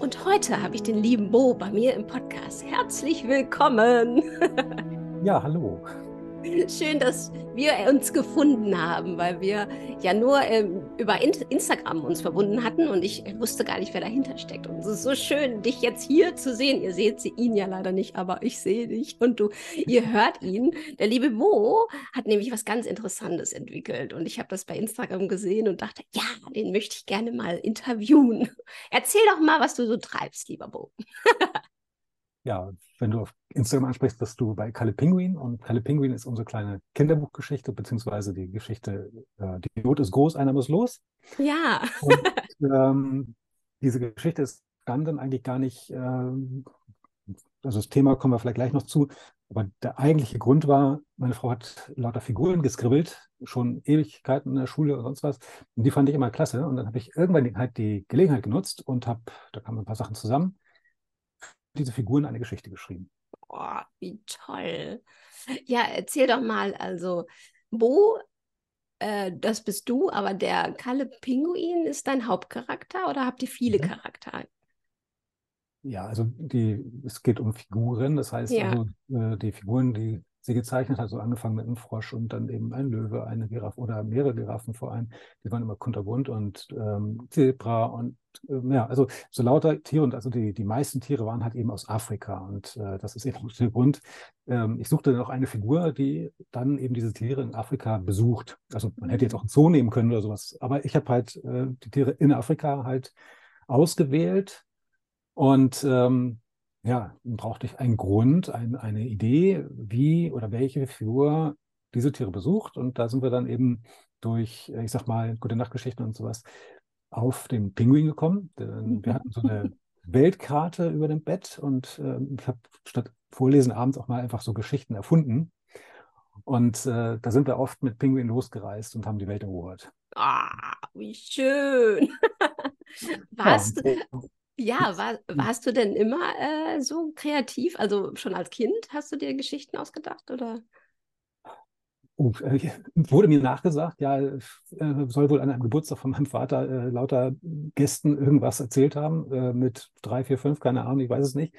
Und heute habe ich den lieben Bo bei mir im Podcast. Herzlich willkommen. Ja, hallo. Schön, dass wir uns gefunden haben, weil wir ja nur ähm, über in Instagram uns verbunden hatten und ich wusste gar nicht, wer dahinter steckt. Und es ist so schön, dich jetzt hier zu sehen. Ihr seht sie, ihn ja leider nicht, aber ich sehe dich und du, ihr hört ihn. Der liebe Mo hat nämlich was ganz Interessantes entwickelt und ich habe das bei Instagram gesehen und dachte, ja, den möchte ich gerne mal interviewen. Erzähl doch mal, was du so treibst, lieber Bo. ja, wenn du auf Instagram ansprichst, bist du bei Kalle Pinguin und Kalle Pinguin ist unsere kleine Kinderbuchgeschichte, beziehungsweise die Geschichte, äh, die Not ist groß, einer muss los. Ja. Und, ähm, diese Geschichte ist dann eigentlich gar nicht, ähm, also das Thema kommen wir vielleicht gleich noch zu, aber der eigentliche Grund war, meine Frau hat lauter Figuren geskribbelt, schon Ewigkeiten in der Schule und sonst was. Und die fand ich immer klasse. Und dann habe ich irgendwann halt die Gelegenheit genutzt und habe, da kamen ein paar Sachen zusammen diese Figuren eine Geschichte geschrieben. Boah, wie toll. Ja, erzähl doch mal, also, Bo, äh, das bist du, aber der Kalle Pinguin ist dein Hauptcharakter oder habt ihr viele mhm. Charaktere? Ja, also die, es geht um Figuren, das heißt, ja. also, äh, die Figuren, die sie gezeichnet hat, so angefangen mit einem Frosch und dann eben ein Löwe, eine Giraffe oder mehrere Giraffen vor allem. Die waren immer kunterbunt und ähm, Zebra und äh, ja, also so lauter Tiere und also die, die meisten Tiere waren halt eben aus Afrika und äh, das ist eben der Grund. Ähm, ich suchte dann auch eine Figur, die dann eben diese Tiere in Afrika besucht. Also man hätte jetzt auch einen Zoo nehmen können oder sowas, aber ich habe halt äh, die Tiere in Afrika halt ausgewählt und ähm, ja, brauchte ich einen Grund, ein, eine Idee, wie oder welche Figur diese Tiere besucht. Und da sind wir dann eben durch, ich sag mal, gute Nachtgeschichten und sowas auf den Pinguin gekommen. Wir hatten so eine Weltkarte über dem Bett und äh, ich habe statt Vorlesen abends auch mal einfach so Geschichten erfunden. Und äh, da sind wir oft mit Pinguin losgereist und haben die Welt erobert. Ah, wie schön. Warst, ja, ja, war, warst du denn immer äh, so kreativ? Also schon als Kind hast du dir Geschichten ausgedacht oder? Oh, äh, wurde mir nachgesagt, ja, äh, soll wohl an einem Geburtstag von meinem Vater äh, lauter Gästen irgendwas erzählt haben, äh, mit drei, vier, fünf, keine Ahnung, ich weiß es nicht.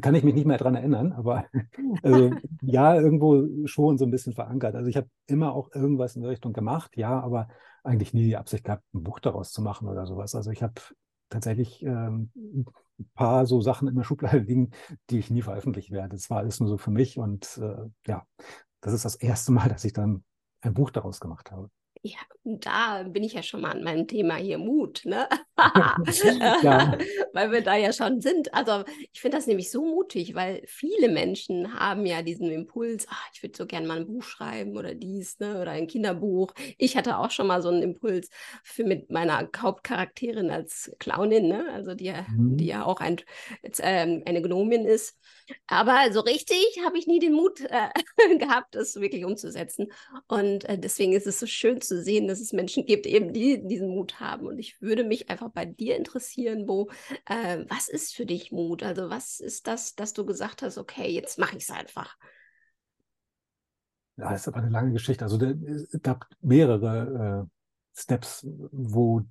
Kann ich mich nicht mehr daran erinnern, aber also, ja, irgendwo schon so ein bisschen verankert. Also ich habe immer auch irgendwas in der Richtung gemacht, ja, aber eigentlich nie die Absicht gehabt, ein Buch daraus zu machen oder sowas. Also ich habe tatsächlich ähm, ein paar so Sachen in der Schublade liegen, die ich nie veröffentlichen werde. Das war alles nur so für mich und äh, ja, das ist das erste Mal, dass ich dann ein Buch daraus gemacht habe. Ja, da bin ich ja schon mal an meinem Thema hier Mut, ne? ja. weil wir da ja schon sind. Also ich finde das nämlich so mutig, weil viele Menschen haben ja diesen Impuls, ach, ich würde so gerne mal ein Buch schreiben oder dies, ne? Oder ein Kinderbuch. Ich hatte auch schon mal so einen Impuls für mit meiner Hauptcharakterin als Clownin, ne? Also die, mhm. die ja auch ein, ähm, eine Gnomin ist. Aber so richtig habe ich nie den Mut äh, gehabt, das wirklich umzusetzen. Und äh, deswegen ist es so schön zu sehen, dass es Menschen gibt, eben die diesen Mut haben. Und ich würde mich einfach bei dir interessieren, Bo, äh, was ist für dich Mut? Also was ist das, dass du gesagt hast, okay, jetzt mache ich es einfach? Ja, das ist aber eine lange Geschichte. Also es gab mehrere äh, Steps, wo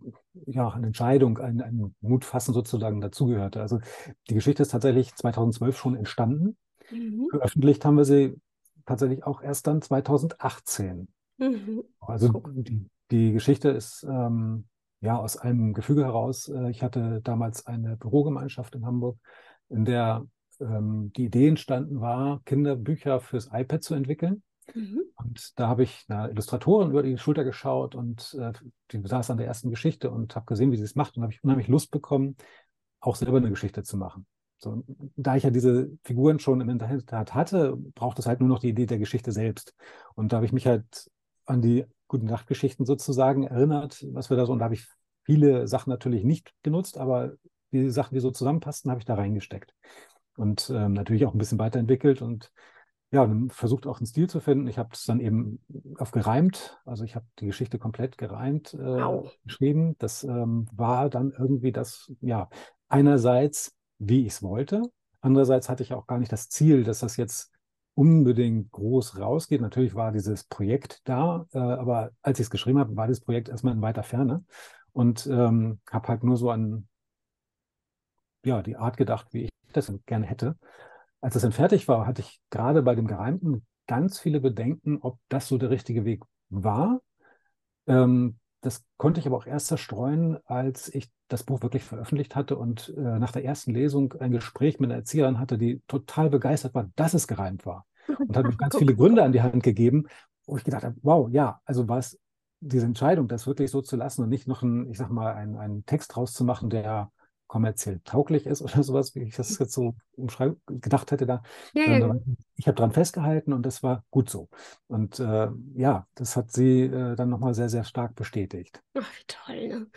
ja eine Entscheidung, ein, ein Mutfassen sozusagen dazugehörte. Also die Geschichte ist tatsächlich 2012 schon entstanden. Mhm. Veröffentlicht haben wir sie tatsächlich auch erst dann 2018. Mhm. Also die, die Geschichte ist ähm, ja, aus einem Gefüge heraus. Äh, ich hatte damals eine Bürogemeinschaft in Hamburg, in der ähm, die Idee entstanden war, Kinderbücher fürs iPad zu entwickeln. Mhm. Und da habe ich einer Illustratorin über die Schulter geschaut und äh, die saß an der ersten Geschichte und habe gesehen, wie sie es macht und habe ich unheimlich Lust bekommen, auch selber eine Geschichte zu machen. So, da ich ja diese Figuren schon im Internet hatte, braucht es halt nur noch die Idee der Geschichte selbst. Und da habe ich mich halt an die Guten Nachtgeschichten sozusagen erinnert, was wir da so, und da habe ich viele Sachen natürlich nicht genutzt, aber die Sachen, die so zusammenpassten, habe ich da reingesteckt. Und ähm, natürlich auch ein bisschen weiterentwickelt und ja, versucht auch einen Stil zu finden. Ich habe es dann eben auf gereimt, also ich habe die Geschichte komplett gereimt äh, wow. geschrieben. Das ähm, war dann irgendwie das, ja, einerseits, wie ich es wollte. Andererseits hatte ich auch gar nicht das Ziel, dass das jetzt unbedingt groß rausgeht. Natürlich war dieses Projekt da, äh, aber als ich es geschrieben habe, war das Projekt erstmal in weiter Ferne und ähm, habe halt nur so an ja, die Art gedacht, wie ich das gerne hätte. Als es dann fertig war, hatte ich gerade bei dem Gereimten ganz viele Bedenken, ob das so der richtige Weg war. Ähm, das konnte ich aber auch erst zerstreuen, als ich das Buch wirklich veröffentlicht hatte und äh, nach der ersten Lesung ein Gespräch mit einer Erzieherin hatte, die total begeistert war, dass es gereimt war. Und hat mir ganz viele Gründe an die Hand gegeben, wo ich gedacht habe, wow, ja, also war es diese Entscheidung, das wirklich so zu lassen und nicht noch einen, ich sag mal, einen, einen Text rauszumachen, der kommerziell tauglich ist oder sowas, wie ich das jetzt so gedacht hätte da. Ja, ja. Ich habe daran festgehalten und das war gut so. Und äh, ja, das hat sie äh, dann nochmal sehr, sehr stark bestätigt. Ach, wie toll, ne?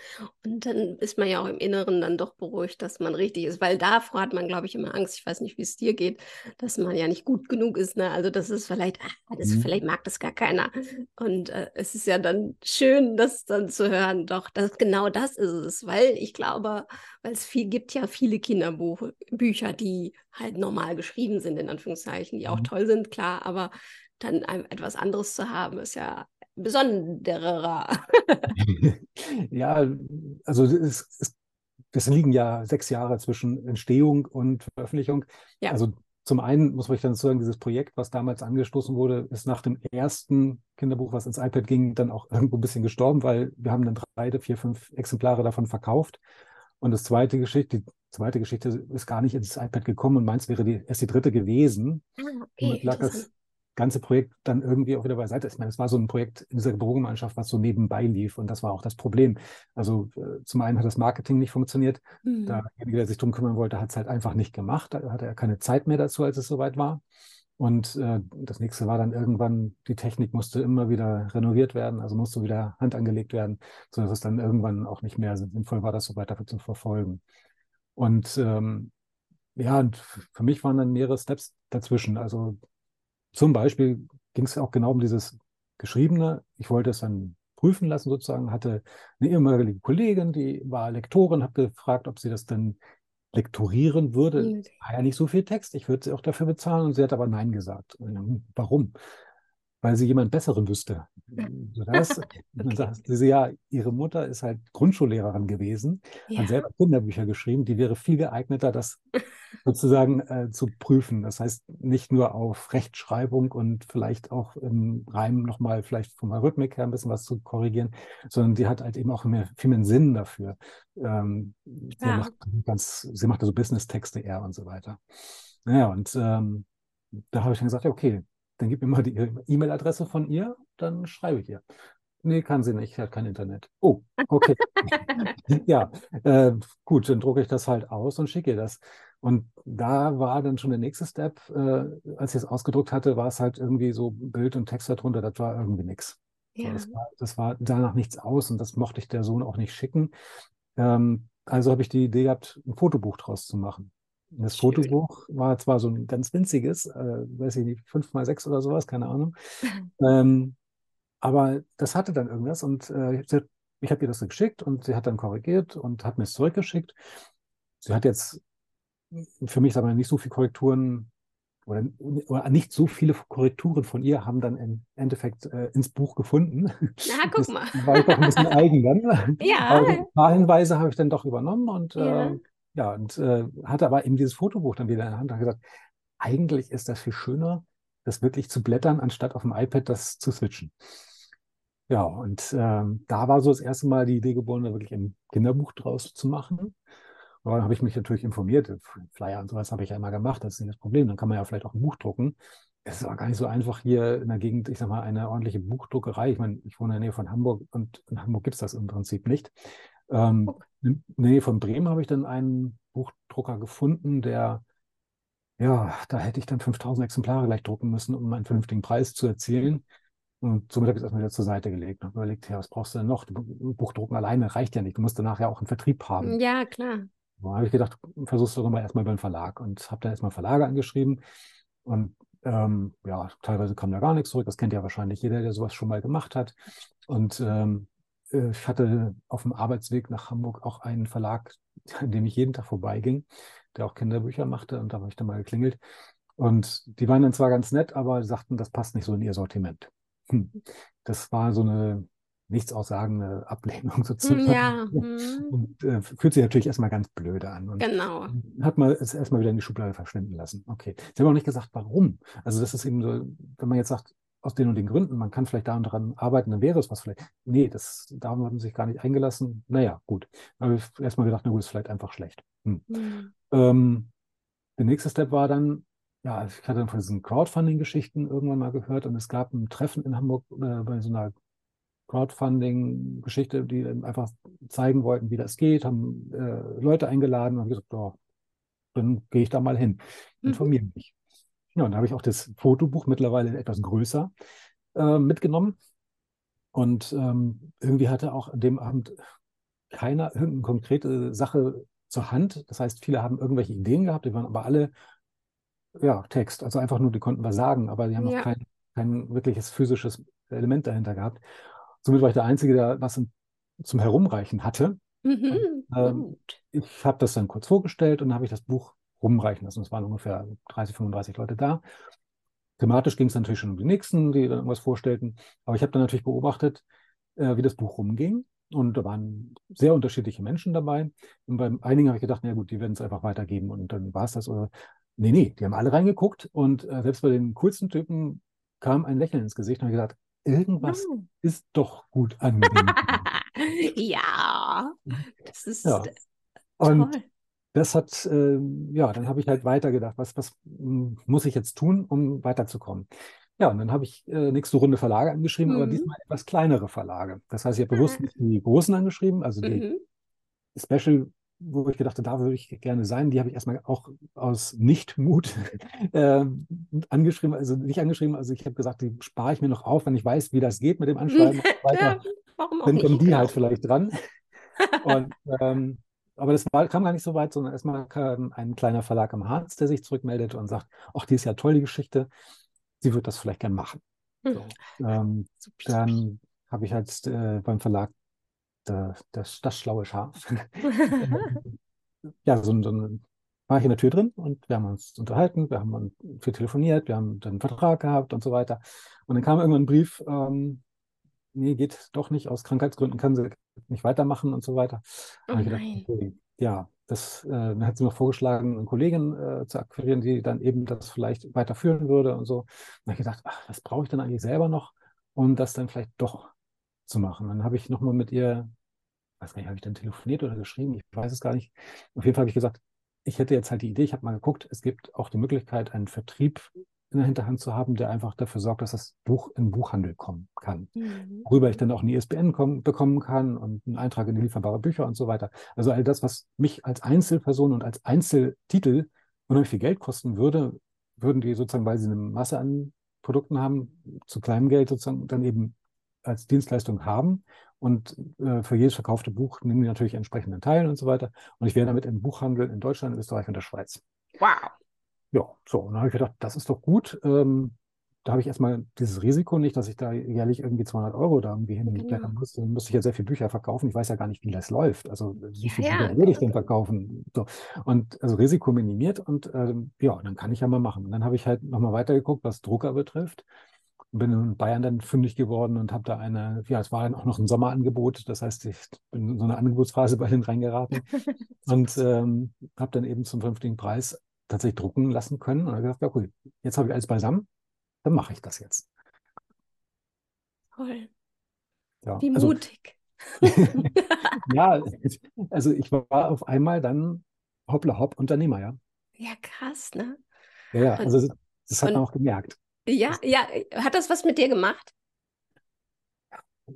Und dann ist man ja auch im Inneren dann doch beruhigt, dass man richtig ist, weil davor hat man, glaube ich, immer Angst, ich weiß nicht, wie es dir geht, dass man ja nicht gut genug ist, ne? Also das ist vielleicht, ah, das, mhm. vielleicht mag das gar keiner. Und äh, es ist ja dann schön, das dann zu hören, doch, das, genau das ist es, weil ich glaube, weil es viel gibt ja viele Kinderbücher, die halt normal geschrieben sind, in Anführungszeichen, die auch mhm. toll sind, klar, aber dann etwas anderes zu haben, ist ja besonderer. ja, also es, es, es, liegen ja sechs Jahre zwischen Entstehung und Veröffentlichung. Ja. Also zum einen muss ich dann sagen, dieses Projekt, was damals angestoßen wurde, ist nach dem ersten Kinderbuch, was ins iPad ging, dann auch irgendwo ein bisschen gestorben, weil wir haben dann drei, vier, fünf Exemplare davon verkauft. Und das zweite Geschichte, die zweite Geschichte ist gar nicht ins iPad gekommen und meins wäre die, erst die dritte gewesen. Ah, okay, und lag das ganze Projekt dann irgendwie auch wieder beiseite. Ich meine, es war so ein Projekt in dieser Bürogemeinschaft, was so nebenbei lief und das war auch das Problem. Also äh, zum einen hat das Marketing nicht funktioniert. Mhm. Derjenige, der sich darum kümmern wollte, hat es halt einfach nicht gemacht. Da hatte er keine Zeit mehr dazu, als es soweit war. Und äh, das nächste war dann irgendwann, die Technik musste immer wieder renoviert werden, also musste wieder Hand angelegt werden, sodass es dann irgendwann auch nicht mehr sinnvoll war, das so weiter zu verfolgen. Und ähm, ja, und für mich waren dann mehrere Steps dazwischen. Also zum Beispiel ging es auch genau um dieses Geschriebene. Ich wollte es dann prüfen lassen sozusagen, hatte eine ehemalige Kollegin, die war Lektorin, habe gefragt, ob sie das dann lektorieren würde. Mhm. War ja nicht so viel Text, ich würde sie auch dafür bezahlen und sie hat aber Nein gesagt. Warum? Weil sie jemand Besseren wüsste. Das, okay. Dann sagte sie, ja, ihre Mutter ist halt Grundschullehrerin gewesen, ja. hat selber Kinderbücher geschrieben, die wäre viel geeigneter, das sozusagen äh, zu prüfen. Das heißt, nicht nur auf Rechtschreibung und vielleicht auch im Reim nochmal vielleicht von der Rhythmik her ein bisschen was zu korrigieren, sondern die hat halt eben auch mehr, viel mehr Sinn dafür. Ähm, sie, ja. macht ganz, sie macht also Business-Texte eher und so weiter. Naja, und ähm, da habe ich dann gesagt, okay, dann gib mir mal die E-Mail-Adresse von ihr, dann schreibe ich ihr. Nee, kann sie nicht, hat kein Internet. Oh, okay. ja, äh, gut, dann drucke ich das halt aus und schicke ihr das. Und da war dann schon der nächste Step. Äh, als ich es ausgedruckt hatte, war es halt irgendwie so Bild und Text darunter, das war irgendwie nichts. Ja. So, das, war, das war danach nichts aus und das mochte ich der Sohn auch nicht schicken. Ähm, also habe ich die Idee gehabt, ein Fotobuch draus zu machen. Das Fotobuch war zwar so ein ganz winziges, äh, weiß ich nicht, fünf mal sechs oder sowas, keine Ahnung. ähm, aber das hatte dann irgendwas und äh, ich habe ihr das geschickt und sie hat dann korrigiert und hat mir es zurückgeschickt. Sie hat jetzt für mich aber nicht so viele Korrekturen oder, oder, nicht so viele Korrekturen von ihr haben dann im Endeffekt äh, ins Buch gefunden. Na, guck mal. Das war ich doch ein bisschen eigen dann. Ja. Aber ein paar Hinweise habe ich dann doch übernommen und ja. äh, ja, und äh, hatte aber eben dieses Fotobuch dann wieder in der Hand und gesagt, eigentlich ist das viel schöner, das wirklich zu blättern, anstatt auf dem iPad das zu switchen. Ja, und äh, da war so das erste Mal die Idee geboren, da wirklich ein Kinderbuch draus zu machen. Und dann habe ich mich natürlich informiert. Flyer und sowas habe ich ja immer gemacht, das ist nicht das Problem. Dann kann man ja vielleicht auch ein Buch drucken. Es ist aber gar nicht so einfach hier in der Gegend, ich sag mal, eine ordentliche Buchdruckerei. Ich meine, ich wohne in der Nähe von Hamburg und in Hamburg gibt es das im Prinzip nicht. Ähm, in der Nähe von Bremen habe ich dann einen Buchdrucker gefunden, der, ja, da hätte ich dann 5000 Exemplare gleich drucken müssen, um einen vernünftigen Preis zu erzielen. Und somit habe ich es erstmal wieder zur Seite gelegt und überlegt, ja, was brauchst du denn noch? Buchdrucken alleine reicht ja nicht. Du musst danach ja auch einen Vertrieb haben. Ja, klar. Da habe ich gedacht, versuchst du doch mal erstmal beim Verlag und habe dann erstmal Verlage angeschrieben und ähm, ja, teilweise kam da gar nichts zurück. Das kennt ja wahrscheinlich jeder, der sowas schon mal gemacht hat. Und ähm, äh, ich hatte auf dem Arbeitsweg nach Hamburg auch einen Verlag, an dem ich jeden Tag vorbeiging, der auch Kinderbücher machte. Und da habe ich dann mal geklingelt. Und die waren dann zwar ganz nett, aber sagten, das passt nicht so in ihr Sortiment. Hm. Das war so eine nichts aussagende Ablehnung sozusagen. Ja. Hm. Und äh, fühlt sich natürlich erstmal ganz blöde an. Und genau. Hat man es erstmal wieder in die Schublade verschwinden lassen. Okay. Sie haben auch nicht gesagt, warum. Also das ist eben so, wenn man jetzt sagt, aus den und den Gründen, man kann vielleicht daran arbeiten, dann wäre es was vielleicht. Nee, das, da haben sie sich gar nicht eingelassen. Naja, gut. Aber ich habe erstmal gedacht, na gut, ist vielleicht einfach schlecht. Hm. Mhm. Ähm, der nächste Step war dann, ja, ich hatte dann von diesen Crowdfunding-Geschichten irgendwann mal gehört und es gab ein Treffen in Hamburg äh, bei so einer Crowdfunding-Geschichte, die einfach zeigen wollten, wie das geht, haben äh, Leute eingeladen und haben gesagt, oh, dann gehe ich da mal hin, informiere mhm. mich. Ja, und da habe ich auch das Fotobuch mittlerweile etwas größer äh, mitgenommen. Und ähm, irgendwie hatte auch an dem Abend keiner irgendeine konkrete Sache zur Hand. Das heißt, viele haben irgendwelche Ideen gehabt, die waren aber alle ja, Text. Also einfach nur, die konnten was sagen, aber die haben ja. auch kein, kein wirkliches physisches Element dahinter gehabt. Somit war ich der Einzige, der was zum Herumreichen hatte. Mhm. Und, ähm, ich habe das dann kurz vorgestellt und dann habe ich das Buch rumreichen lassen. Es waren ungefähr 30, 35 Leute da. Thematisch ging es natürlich schon um die Nächsten, die dann irgendwas vorstellten. Aber ich habe dann natürlich beobachtet, äh, wie das Buch rumging. Und da waren sehr unterschiedliche Menschen dabei. Und bei einigen habe ich gedacht, na gut, die werden es einfach weitergeben und dann war es das. Oder nee, nee, die haben alle reingeguckt und äh, selbst bei den coolsten Typen kam ein Lächeln ins Gesicht und habe gedacht, irgendwas oh. ist doch gut angenehm. ja, das ist ja. Und toll. Das hat, äh, ja, dann habe ich halt weitergedacht, was, was hm, muss ich jetzt tun, um weiterzukommen? Ja, und dann habe ich äh, nächste Runde Verlage angeschrieben, mhm. aber diesmal etwas kleinere Verlage. Das heißt, ich habe bewusst ah. nicht die großen angeschrieben, also die mhm. Special wo ich gedacht habe, da würde ich gerne sein, die habe ich erstmal auch aus Nichtmut äh, angeschrieben, also nicht angeschrieben, also ich habe gesagt, die spare ich mir noch auf, wenn ich weiß, wie das geht mit dem Anschreiben. ja, warum auch dann kommen die genau. halt vielleicht dran. und, ähm, aber das war, kam gar nicht so weit, sondern erstmal kam ein kleiner Verlag am Harz, der sich zurückmeldet und sagt, ach, die ist ja toll, die Geschichte, sie wird das vielleicht gern machen. Hm. So, ähm, dann habe ich halt äh, beim Verlag das, das schlaue Schaf. ja, so, so war ich in der Tür drin und wir haben uns unterhalten, wir haben viel telefoniert, wir haben dann einen Vertrag gehabt und so weiter. Und dann kam irgendwann ein Brief, ähm, nee, geht doch nicht, aus Krankheitsgründen kann sie nicht weitermachen und so weiter. Oh gedacht, okay, ja, das äh, dann hat sie mir vorgeschlagen, eine Kollegin äh, zu akquirieren, die dann eben das vielleicht weiterführen würde und so. Dann habe ich gedacht, ach, was brauche ich denn eigentlich selber noch, um das dann vielleicht doch zu machen. Dann habe ich nochmal mit ihr weiß gar nicht, habe ich dann telefoniert oder geschrieben? Ich weiß es gar nicht. Auf jeden Fall habe ich gesagt, ich hätte jetzt halt die Idee, ich habe mal geguckt, es gibt auch die Möglichkeit, einen Vertrieb in der Hinterhand zu haben, der einfach dafür sorgt, dass das Buch in Buchhandel kommen kann. Mhm. Worüber ich dann auch eine ISBN kommen, bekommen kann und einen Eintrag in die lieferbare Bücher und so weiter. Also all das, was mich als Einzelperson und als Einzeltitel unheimlich viel Geld kosten würde, würden die sozusagen, weil sie eine Masse an Produkten haben, zu kleinem Geld sozusagen dann eben als Dienstleistung haben und äh, für jedes verkaufte Buch nehmen die natürlich entsprechenden Teil und so weiter. Und ich wäre damit im Buchhandel in Deutschland, Österreich und der Schweiz. Wow. Ja, so. Und dann habe ich gedacht, das ist doch gut. Ähm, da habe ich erstmal dieses Risiko nicht, dass ich da jährlich irgendwie 200 Euro da irgendwie hinblättern genau. muss. Dann müsste ich ja sehr viele Bücher verkaufen. Ich weiß ja gar nicht, wie das läuft. Also wie viele ja, Bücher würde ich denn verkaufen? So. Und also Risiko minimiert und ähm, ja, dann kann ich ja mal machen. Und dann habe ich halt nochmal weitergeguckt, was Drucker betrifft bin in Bayern dann fündig geworden und habe da eine, ja, es war dann auch noch ein Sommerangebot, das heißt, ich bin in so eine Angebotsphase bei denen reingeraten und ähm, habe dann eben zum vernünftigen Preis tatsächlich drucken lassen können und habe gesagt, ja cool, jetzt habe ich alles beisammen, dann mache ich das jetzt. Toll. Ja, Wie also, mutig. ja, also ich war auf einmal dann hoppla hopp Unternehmer, ja. Ja, krass, ne? Ja, ja, also das, das hat man auch gemerkt. Ja, ja. Hat das was mit dir gemacht?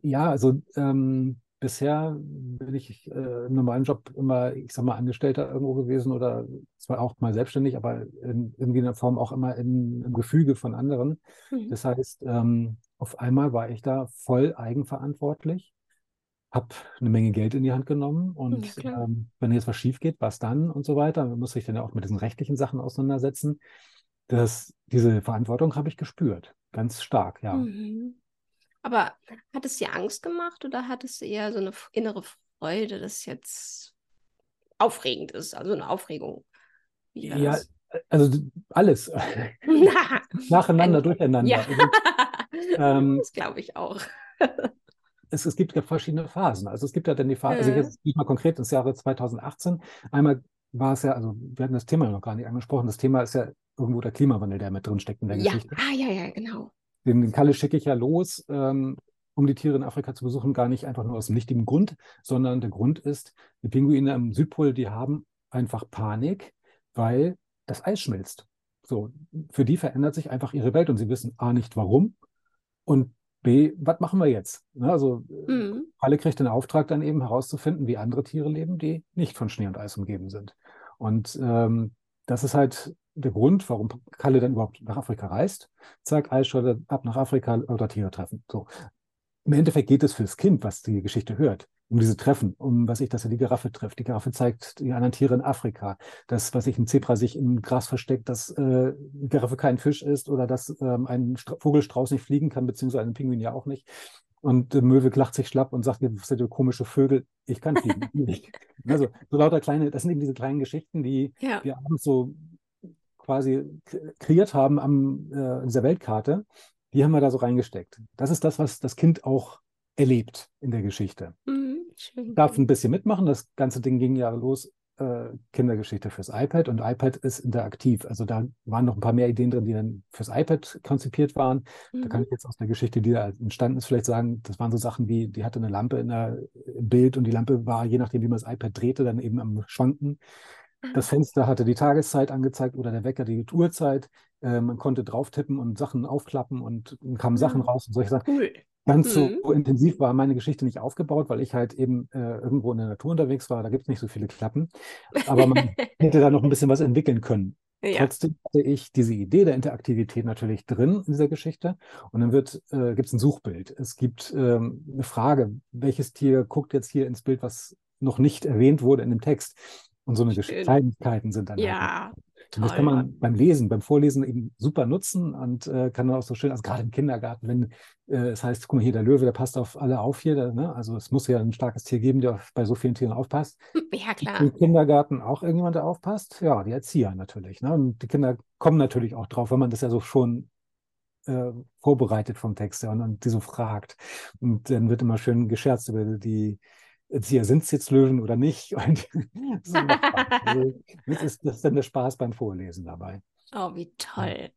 Ja, also ähm, bisher bin ich äh, im normalen Job immer, ich sag mal, Angestellter irgendwo gewesen oder zwar auch mal selbstständig, aber in, irgendwie in der Form auch immer in, im Gefüge von anderen. Mhm. Das heißt, ähm, auf einmal war ich da voll eigenverantwortlich habe eine Menge Geld in die Hand genommen und Ja, ähm, wenn jetzt was schief geht, was dann und so weiter, man muss sich dann ja auch mit diesen rechtlichen Sachen auseinandersetzen. Das, diese Verantwortung habe ich gespürt, ganz stark, ja. Mhm. Aber hat es dir Angst gemacht oder hat es eher so eine innere Freude, dass jetzt aufregend ist, also eine Aufregung? Ja, das? also alles. Nacheinander, ein, durcheinander. Ja. Also, ähm, das glaube ich auch. es, es gibt ja verschiedene Phasen. Also es gibt ja dann die Phase, also jetzt nicht mal konkret ins Jahre 2018. Einmal war es ja, also wir hatten das Thema noch gar nicht angesprochen. Das Thema ist ja irgendwo der Klimawandel, der mit drin steckt in der ja. Geschichte. Ah, ja, ja, genau. Den, den Kalle schicke ich ja los, ähm, um die Tiere in Afrika zu besuchen, gar nicht einfach nur aus dem nichtigen Grund, sondern der Grund ist, die Pinguine am Südpol, die haben einfach Panik, weil das Eis schmilzt. So, für die verändert sich einfach ihre Welt und sie wissen A nicht warum und B, was machen wir jetzt? Ne, also mhm. alle kriegt den Auftrag dann eben herauszufinden, wie andere Tiere leben, die nicht von Schnee und Eis umgeben sind. Und ähm, das ist halt der Grund, warum Kalle dann überhaupt nach Afrika reist. Zack, Eisscholder ab nach Afrika oder Tiere treffen. So. Im Endeffekt geht es fürs Kind, was die Geschichte hört, um diese Treffen, um was ich, dass er die Giraffe trifft. Die Giraffe zeigt die anderen Tiere in Afrika, dass, was ich, ein Zebra sich im Gras versteckt, dass äh, die Giraffe kein Fisch ist oder dass ähm, ein Stra Vogelstrauß nicht fliegen kann, beziehungsweise ein Pinguin ja auch nicht. Und äh, Möwe lacht sich schlapp und sagt, was sind komische Vögel? Ich kann fliegen. also so lauter kleine, das sind eben diese kleinen Geschichten, die ja. wir abends so quasi kreiert haben am, äh, dieser Weltkarte, die haben wir da so reingesteckt. Das ist das, was das Kind auch erlebt in der Geschichte. Mhm, Darf ein bisschen mitmachen. Das ganze Ding ging ja los, äh, Kindergeschichte fürs iPad und iPad ist interaktiv. Also da waren noch ein paar mehr Ideen drin, die dann fürs iPad konzipiert waren. Mhm. Da kann mhm. ich jetzt aus der Geschichte, die da entstanden ist, vielleicht sagen, das waren so Sachen wie, die hatte eine Lampe in der, Bild und die Lampe war, je nachdem, wie man das iPad drehte, dann eben am Schwanken. Das Fenster hatte die Tageszeit angezeigt oder der Wecker die Uhrzeit. Äh, man konnte drauf tippen und Sachen aufklappen und kamen Sachen mhm. raus und solche Sachen. Cool. Ganz mhm. so intensiv war meine Geschichte nicht aufgebaut, weil ich halt eben äh, irgendwo in der Natur unterwegs war. Da gibt es nicht so viele Klappen. Aber man hätte da noch ein bisschen was entwickeln können. Ja. Trotzdem hatte ich diese Idee der Interaktivität natürlich drin in dieser Geschichte. Und dann wird, äh, gibt es ein Suchbild. Es gibt ähm, eine Frage, welches Tier guckt jetzt hier ins Bild, was noch nicht erwähnt wurde in dem Text. Und so eine Kleinigkeiten sind dann. Ja. Halt und das kann man beim Lesen, beim Vorlesen eben super nutzen und äh, kann dann auch so schön, also gerade im Kindergarten, wenn äh, es heißt, guck mal hier, der Löwe, der passt auf alle auf hier, der, ne? also es muss ja ein starkes Tier geben, der bei so vielen Tieren aufpasst. Ja, klar. Im Kindergarten auch irgendjemand, der aufpasst? Ja, die Erzieher natürlich. Ne? Und die Kinder kommen natürlich auch drauf, wenn man das ja so schon äh, vorbereitet vom Text ja, und, und die so fragt. Und dann wird immer schön gescherzt über die Erzieher, sind es jetzt Löwen oder nicht? Und das, ist also, das, ist, das ist dann der Spaß beim Vorlesen dabei. Oh, wie toll.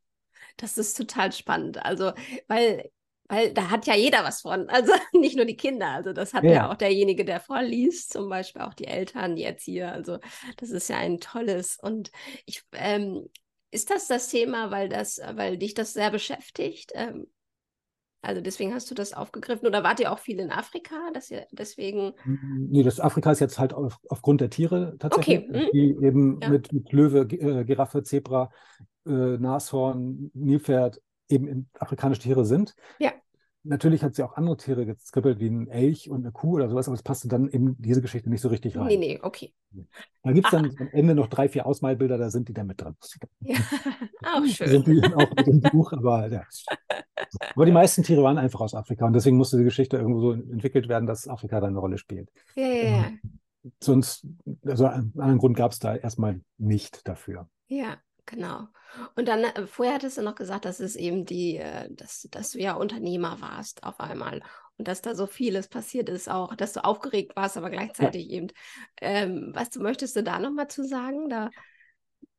Das ist total spannend. Also, weil, weil da hat ja jeder was von. Also nicht nur die Kinder. Also das hat ja, ja auch derjenige, der vorliest, zum Beispiel auch die Eltern, die Erzieher. Also das ist ja ein tolles. Und ich, ähm, ist das das Thema, weil das, weil dich das sehr beschäftigt? Ähm, also deswegen hast du das aufgegriffen oder wart ihr auch viel in Afrika, dass ihr deswegen? Nee, das Afrika ist jetzt halt auf, aufgrund der Tiere tatsächlich, okay. die mhm. eben ja. mit, mit, Löwe, äh, Giraffe, Zebra, äh, Nashorn, Nilpferd eben in afrikanische Tiere sind. Ja. Natürlich hat sie auch andere Tiere geskribbelt, wie ein Elch und eine Kuh oder sowas, aber es passte dann eben diese Geschichte nicht so richtig rein. Nee, nee, okay. Da gibt es dann am Ende noch drei, vier Ausmalbilder, da sind die dann mit drin. Ja, auch schön. Sind die auch mit dem Buch, aber ja. Aber die meisten Tiere waren einfach aus Afrika und deswegen musste die Geschichte irgendwo so entwickelt werden, dass Afrika da eine Rolle spielt. Ja, ja, ja. Sonst, also einen anderen Grund gab es da erstmal nicht dafür. Ja, Genau. Und dann, äh, vorher hattest du noch gesagt, dass es eben die, äh, dass, dass du ja Unternehmer warst auf einmal und dass da so vieles passiert ist, auch, dass du aufgeregt warst, aber gleichzeitig ja. eben, ähm, was du möchtest du da nochmal zu sagen? Da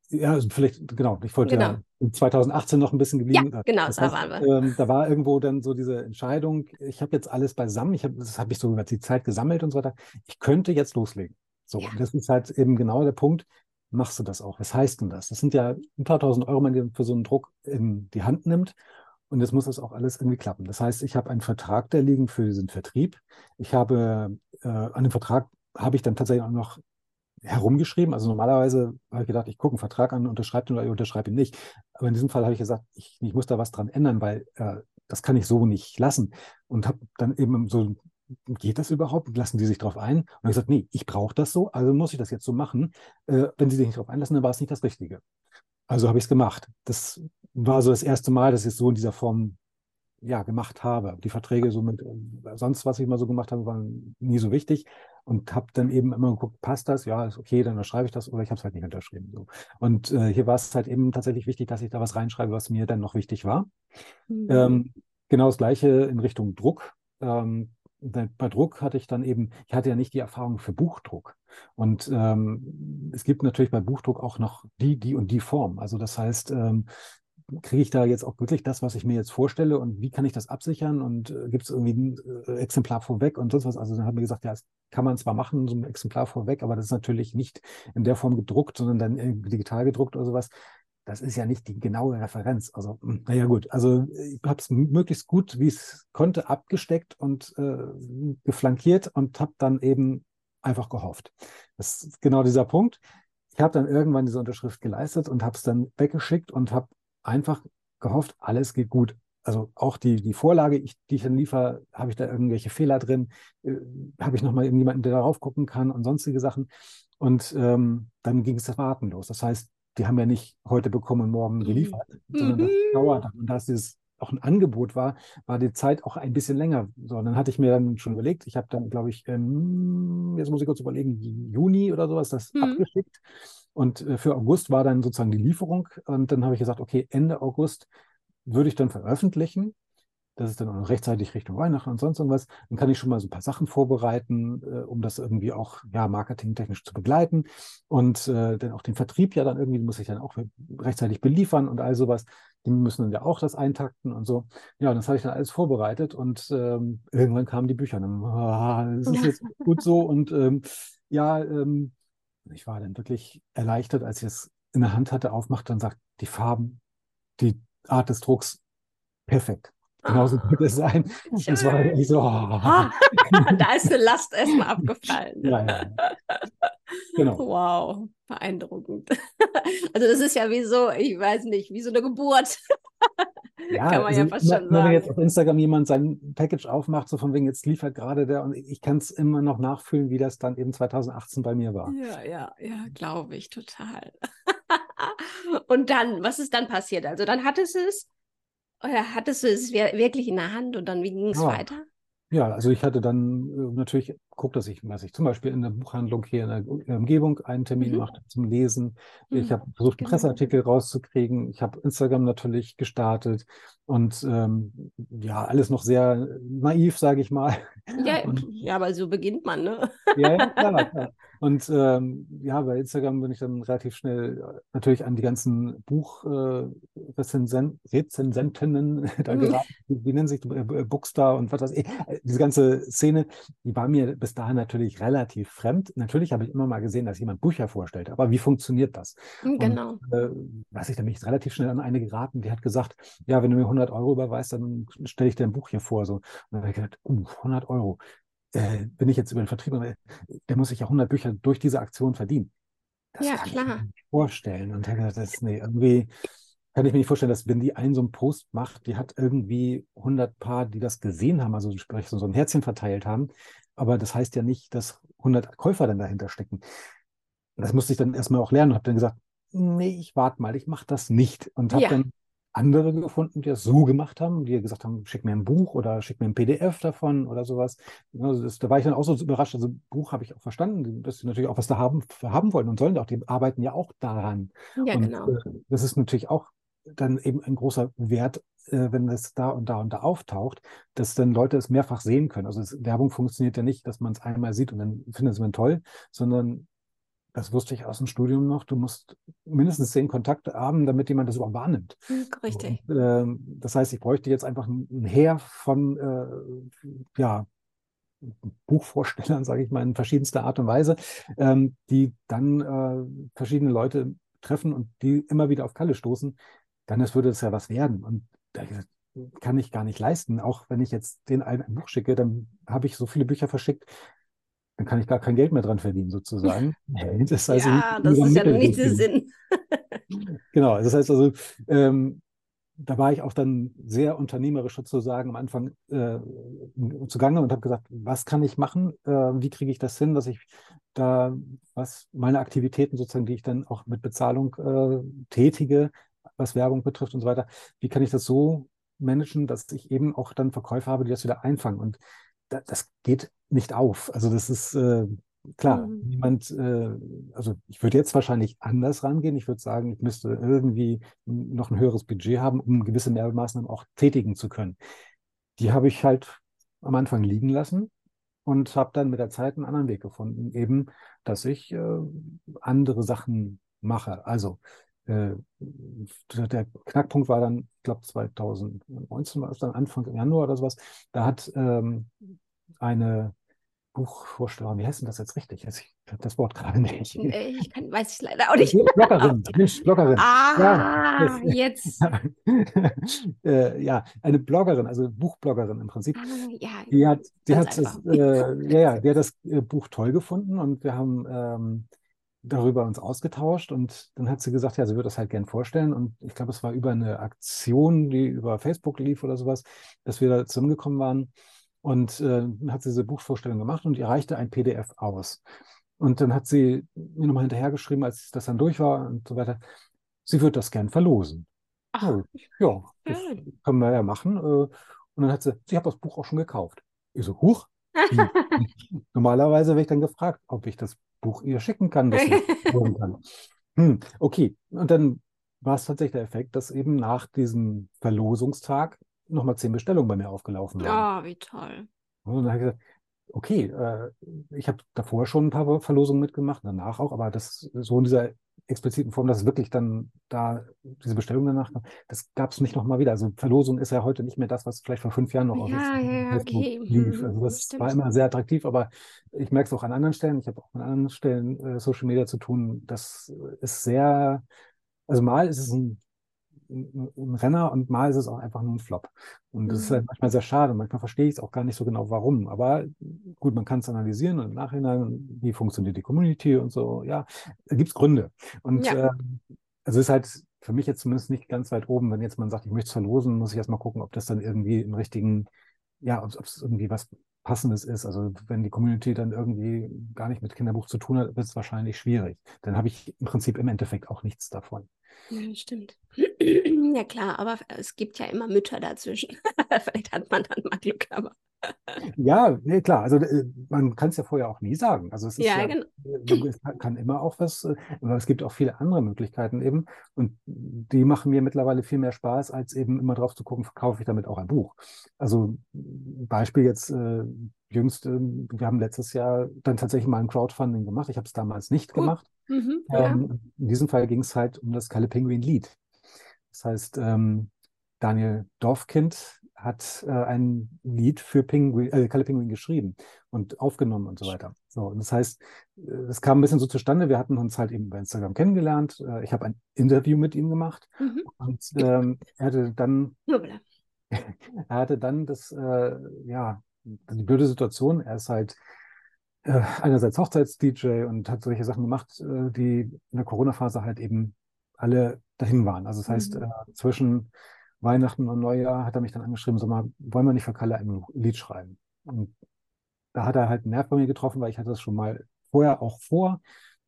ja, also vielleicht, genau, ich wollte genau. ja in 2018 noch ein bisschen geblieben. Ja, genau, das da heißt, waren wir. Ähm, da war irgendwo dann so diese Entscheidung, ich habe jetzt alles beisammen, ich hab, das habe ich so über die Zeit gesammelt und so weiter. Ich könnte jetzt loslegen. So, ja. das ist halt eben genau der Punkt machst du das auch? Was heißt denn das? Das sind ja ein paar tausend Euro, man für so einen Druck in die Hand nimmt. Und jetzt muss das auch alles irgendwie klappen. Das heißt, ich habe einen Vertrag, der liegen für diesen Vertrieb. Ich habe, äh, an dem Vertrag habe ich dann tatsächlich auch noch herumgeschrieben. Also normalerweise habe ich gedacht, ich gucke einen Vertrag an, unterschreibe ihn oder ich unterschreibe ihn nicht. Aber in diesem Fall habe ich gesagt, ich, ich muss da was dran ändern, weil äh, das kann ich so nicht lassen. Und habe dann eben so geht das überhaupt? Lassen die sich darauf ein? Und ich habe gesagt, nee, ich brauche das so, also muss ich das jetzt so machen. Äh, wenn sie sich nicht darauf einlassen, dann war es nicht das Richtige. Also habe ich es gemacht. Das war so das erste Mal, dass ich es so in dieser Form ja, gemacht habe. Die Verträge so mit, äh, sonst, was ich mal so gemacht habe, waren nie so wichtig und habe dann eben immer geguckt, passt das? Ja, ist okay, dann unterschreibe ich das oder ich habe es halt nicht unterschrieben. So. Und äh, hier war es halt eben tatsächlich wichtig, dass ich da was reinschreibe, was mir dann noch wichtig war. Mhm. Ähm, genau das Gleiche in Richtung Druck. Ähm, bei Druck hatte ich dann eben, ich hatte ja nicht die Erfahrung für Buchdruck. Und ähm, es gibt natürlich bei Buchdruck auch noch die, die und die Form. Also das heißt, ähm, kriege ich da jetzt auch wirklich das, was ich mir jetzt vorstelle und wie kann ich das absichern und äh, gibt es irgendwie ein äh, Exemplar vorweg und sonst was. Also dann hat mir gesagt, ja, das kann man zwar machen, so ein Exemplar vorweg, aber das ist natürlich nicht in der Form gedruckt, sondern dann digital gedruckt oder sowas. Das ist ja nicht die genaue Referenz. Also, hm, naja, gut. Also, ich habe es möglichst gut, wie es konnte, abgesteckt und äh, geflankiert und habe dann eben einfach gehofft. Das ist genau dieser Punkt. Ich habe dann irgendwann diese Unterschrift geleistet und habe es dann weggeschickt und habe einfach gehofft, alles geht gut. Also auch die, die Vorlage, ich, die ich dann liefere, habe ich da irgendwelche Fehler drin? Äh, habe ich nochmal irgendjemanden, der darauf gucken kann und sonstige Sachen? Und ähm, dann ging es Warten los. Das heißt, die haben ja nicht heute bekommen und morgen geliefert, mhm. sondern das dauert. Und da es auch ein Angebot war, war die Zeit auch ein bisschen länger. So, und dann hatte ich mir dann schon überlegt, ich habe dann, glaube ich, ähm, jetzt muss ich kurz überlegen, Juni oder sowas das mhm. abgeschickt. Und äh, für August war dann sozusagen die Lieferung. Und dann habe ich gesagt, okay, Ende August würde ich dann veröffentlichen. Das ist dann auch rechtzeitig Richtung Weihnachten und sonst irgendwas. Dann kann ich schon mal so ein paar Sachen vorbereiten, äh, um das irgendwie auch ja, marketingtechnisch zu begleiten. Und äh, dann auch den Vertrieb ja dann irgendwie, muss ich dann auch rechtzeitig beliefern und all sowas. Die müssen dann ja auch das eintakten und so. Ja, und das habe ich dann alles vorbereitet und ähm, irgendwann kamen die Bücher. Dann, oh, das ist jetzt gut so. Und ähm, ja, ähm, ich war dann wirklich erleichtert, als ich es in der Hand hatte, aufmachte und sagte, die Farben, die Art des Drucks, perfekt. Genauso oh, wird es sein. Schön. Das war wirklich so. Oh. da ist eine Last erstmal abgefallen. Ja, ja. Genau. Wow, beeindruckend. Also das ist ja wie so, ich weiß nicht, wie so eine Geburt. Ja, kann man also, ja fast schon wenn sagen. jetzt auf Instagram jemand sein Package aufmacht, so von wegen, jetzt liefert gerade der und ich kann es immer noch nachfühlen, wie das dann eben 2018 bei mir war. Ja, ja, ja, glaube ich total. und dann, was ist dann passiert? Also dann hattest es, oder hattest du es wirklich in der Hand und dann, wie ging es ja. weiter? Ja, also ich hatte dann äh, natürlich guckt, dass ich, was ich zum Beispiel in der Buchhandlung hier in der Umgebung einen Termin mhm. machte zum Lesen. Mhm. Ich habe versucht, genau. Presseartikel rauszukriegen. Ich habe Instagram natürlich gestartet und ähm, ja, alles noch sehr naiv, sage ich mal. Ja, und, ja, aber so beginnt man, ne? Ja, klar, klar. Und ähm, ja, bei Instagram bin ich dann relativ schnell äh, natürlich an die ganzen Buchrezensentinnen äh, da mhm. geraten, wie, nennen sich die, äh, Bookstar und was weiß ich. Äh, diese ganze Szene, die war mir bis dahin natürlich relativ fremd. Natürlich habe ich immer mal gesehen, dass jemand Bücher vorstellt, aber wie funktioniert das? Genau. Und, äh, weiß ich, da bin ich relativ schnell an eine geraten, die hat gesagt, ja, wenn du mir 100 Euro überweist, dann stelle ich dir ein Buch hier vor. So. Und dann habe ich gedacht, uh, 100 Euro äh, bin ich jetzt über den Vertrieb, der muss sich ja 100 Bücher durch diese Aktion verdienen. Das ja, kann klar. ich mir nicht vorstellen. Und er hat gesagt, das, nee, irgendwie kann ich mir nicht vorstellen, dass wenn die einen so einen Post macht, die hat irgendwie 100 Paar, die das gesehen haben, also sprich so ein Herzchen verteilt haben. Aber das heißt ja nicht, dass 100 Käufer dann dahinter stecken. Das musste ich dann erstmal auch lernen und habe dann gesagt, nee, ich warte mal, ich mache das nicht. Und habe ja. dann andere gefunden, die das so gemacht haben, die gesagt haben, schick mir ein Buch oder schick mir ein PDF davon oder sowas. Also das, da war ich dann auch so überrascht. Also Buch habe ich auch verstanden, dass sie natürlich auch was da haben, haben wollen und sollen auch. Die arbeiten ja auch daran. Ja, und, genau. Äh, das ist natürlich auch dann eben ein großer Wert, äh, wenn es da und da und da auftaucht, dass dann Leute es mehrfach sehen können. Also es, Werbung funktioniert ja nicht, dass man es einmal sieht und dann findet man toll, sondern das wusste ich aus dem Studium noch, du musst mindestens zehn Kontakte haben, damit jemand das überhaupt wahrnimmt. Hm, richtig. Und, äh, das heißt, ich bräuchte jetzt einfach ein, Heer von äh, ja, Buchvorstellern, sage ich mal, in verschiedenster Art und Weise, ähm, die dann äh, verschiedene Leute treffen und die immer wieder auf Kalle stoßen, dann das würde es ja was werden. Und da gesagt, kann ich gar nicht leisten. Auch wenn ich jetzt den einen ein Buch schicke, dann habe ich so viele Bücher verschickt, dann kann ich gar kein Geld mehr dran verdienen, sozusagen. Das heißt, ja, das ist ja nicht der Sinn. genau, das heißt also, ähm, da war ich auch dann sehr unternehmerisch sozusagen am Anfang äh, zugange und habe gesagt, was kann ich machen? Äh, wie kriege ich das hin, dass ich da was meine Aktivitäten sozusagen, die ich dann auch mit Bezahlung äh, tätige, was Werbung betrifft und so weiter, wie kann ich das so managen, dass ich eben auch dann Verkäufer habe, die das wieder einfangen? Und da, das geht nicht auf. Also das ist äh, klar, mhm. niemand, äh, also ich würde jetzt wahrscheinlich anders rangehen. Ich würde sagen, ich müsste irgendwie noch ein höheres Budget haben, um gewisse Mehrmaßnahmen auch tätigen zu können. Die habe ich halt am Anfang liegen lassen und habe dann mit der Zeit einen anderen Weg gefunden, eben, dass ich äh, andere Sachen mache. Also äh, der Knackpunkt war dann, ich glaube 2019 war es dann Anfang Januar oder sowas, da hat ähm, eine Buchvorstellerin, wie heißt denn das jetzt richtig? Ich habe das Wort gerade nicht. Ich kann, weiß ich leider auch nicht. Bloggerin, Mensch, Bloggerin. Ah, ja, jetzt. äh, ja, eine Bloggerin, also Buchbloggerin im Prinzip. Ah, ja, die hat, die hat, das, äh, ja, ja, die hat das äh, Buch toll gefunden und wir haben ähm, darüber uns ausgetauscht und dann hat sie gesagt, ja, sie würde das halt gern vorstellen und ich glaube, es war über eine Aktion, die über Facebook lief oder sowas, dass wir da zusammengekommen waren und äh, dann hat sie diese Buchvorstellung gemacht und ihr reichte ein PDF aus. Und dann hat sie mir nochmal hinterhergeschrieben, als das dann durch war und so weiter, sie würde das gern verlosen. Ach, ja, das können wir ja machen. Äh, und dann hat sie, sie hat das Buch auch schon gekauft. Ich so, huch. Normalerweise werde ich dann gefragt, ob ich das Buch ihr schicken kann, dass sie kann. Hm, okay. Und dann war es tatsächlich der Effekt, dass eben nach diesem Verlosungstag nochmal zehn Bestellungen bei mir aufgelaufen waren. Ah, oh, wie toll. Und dann habe ich gesagt, okay, äh, ich habe davor schon ein paar Verlosungen mitgemacht, danach auch, aber das so in dieser expliziten Form, dass es wirklich dann da diese Bestellung danach kam, das gab es nicht nochmal wieder. Also Verlosung ist ja heute nicht mehr das, was vielleicht vor fünf Jahren noch auf ja, ja, okay. lief. Mhm, also das Stimmt. war immer sehr attraktiv, aber ich merke es auch an anderen Stellen. Ich habe auch an anderen Stellen äh, Social Media zu tun. Das ist sehr, also mal ist es ein ein Renner und mal ist es auch einfach nur ein Flop. Und das mhm. ist halt manchmal sehr schade. Manchmal verstehe ich es auch gar nicht so genau, warum. Aber gut, man kann es analysieren und im Nachhinein, wie funktioniert die Community und so. Ja, da gibt es Gründe. Und ja. äh, also ist halt für mich jetzt zumindest nicht ganz weit oben. Wenn jetzt man sagt, ich möchte es verlosen, muss ich erstmal gucken, ob das dann irgendwie im richtigen, ja, ob es irgendwie was Passendes ist. Also wenn die Community dann irgendwie gar nicht mit Kinderbuch zu tun hat, wird es wahrscheinlich schwierig. Dann habe ich im Prinzip im Endeffekt auch nichts davon. Ja, stimmt. Ja klar, aber es gibt ja immer Mütter dazwischen. Vielleicht hat man dann mal Glück, aber. Ja, nee, klar. Also äh, man kann es ja vorher auch nie sagen. Also es ist ja, ja genau. es kann immer auch was, äh, aber es gibt auch viele andere Möglichkeiten eben. Und die machen mir mittlerweile viel mehr Spaß, als eben immer drauf zu gucken, verkaufe ich damit auch ein Buch. Also Beispiel jetzt äh, jüngst, äh, wir haben letztes Jahr dann tatsächlich mal ein Crowdfunding gemacht. Ich habe es damals nicht cool. gemacht. Mhm, ja. ähm, in diesem Fall ging es halt um das Kalle Penguin Lied. Das heißt, ähm, Daniel Dorfkind hat äh, ein Lied für Pinguin, äh, Kalle Pinguin geschrieben und aufgenommen und so weiter. So, und das heißt, es kam ein bisschen so zustande. Wir hatten uns halt eben bei Instagram kennengelernt. Äh, ich habe ein Interview mit ihm gemacht mhm. und ähm, er hatte dann, er hatte dann das, äh, ja, die blöde Situation. Er ist halt äh, einerseits Hochzeits-DJ und hat solche Sachen gemacht, äh, die in der Corona-Phase halt eben alle dahin waren. Also das heißt, mhm. äh, zwischen Weihnachten und Neujahr hat er mich dann angeschrieben, sag mal, wollen wir nicht für Kalle ein Lied schreiben? Und da hat er halt einen Nerv bei mir getroffen, weil ich hatte das schon mal vorher auch vor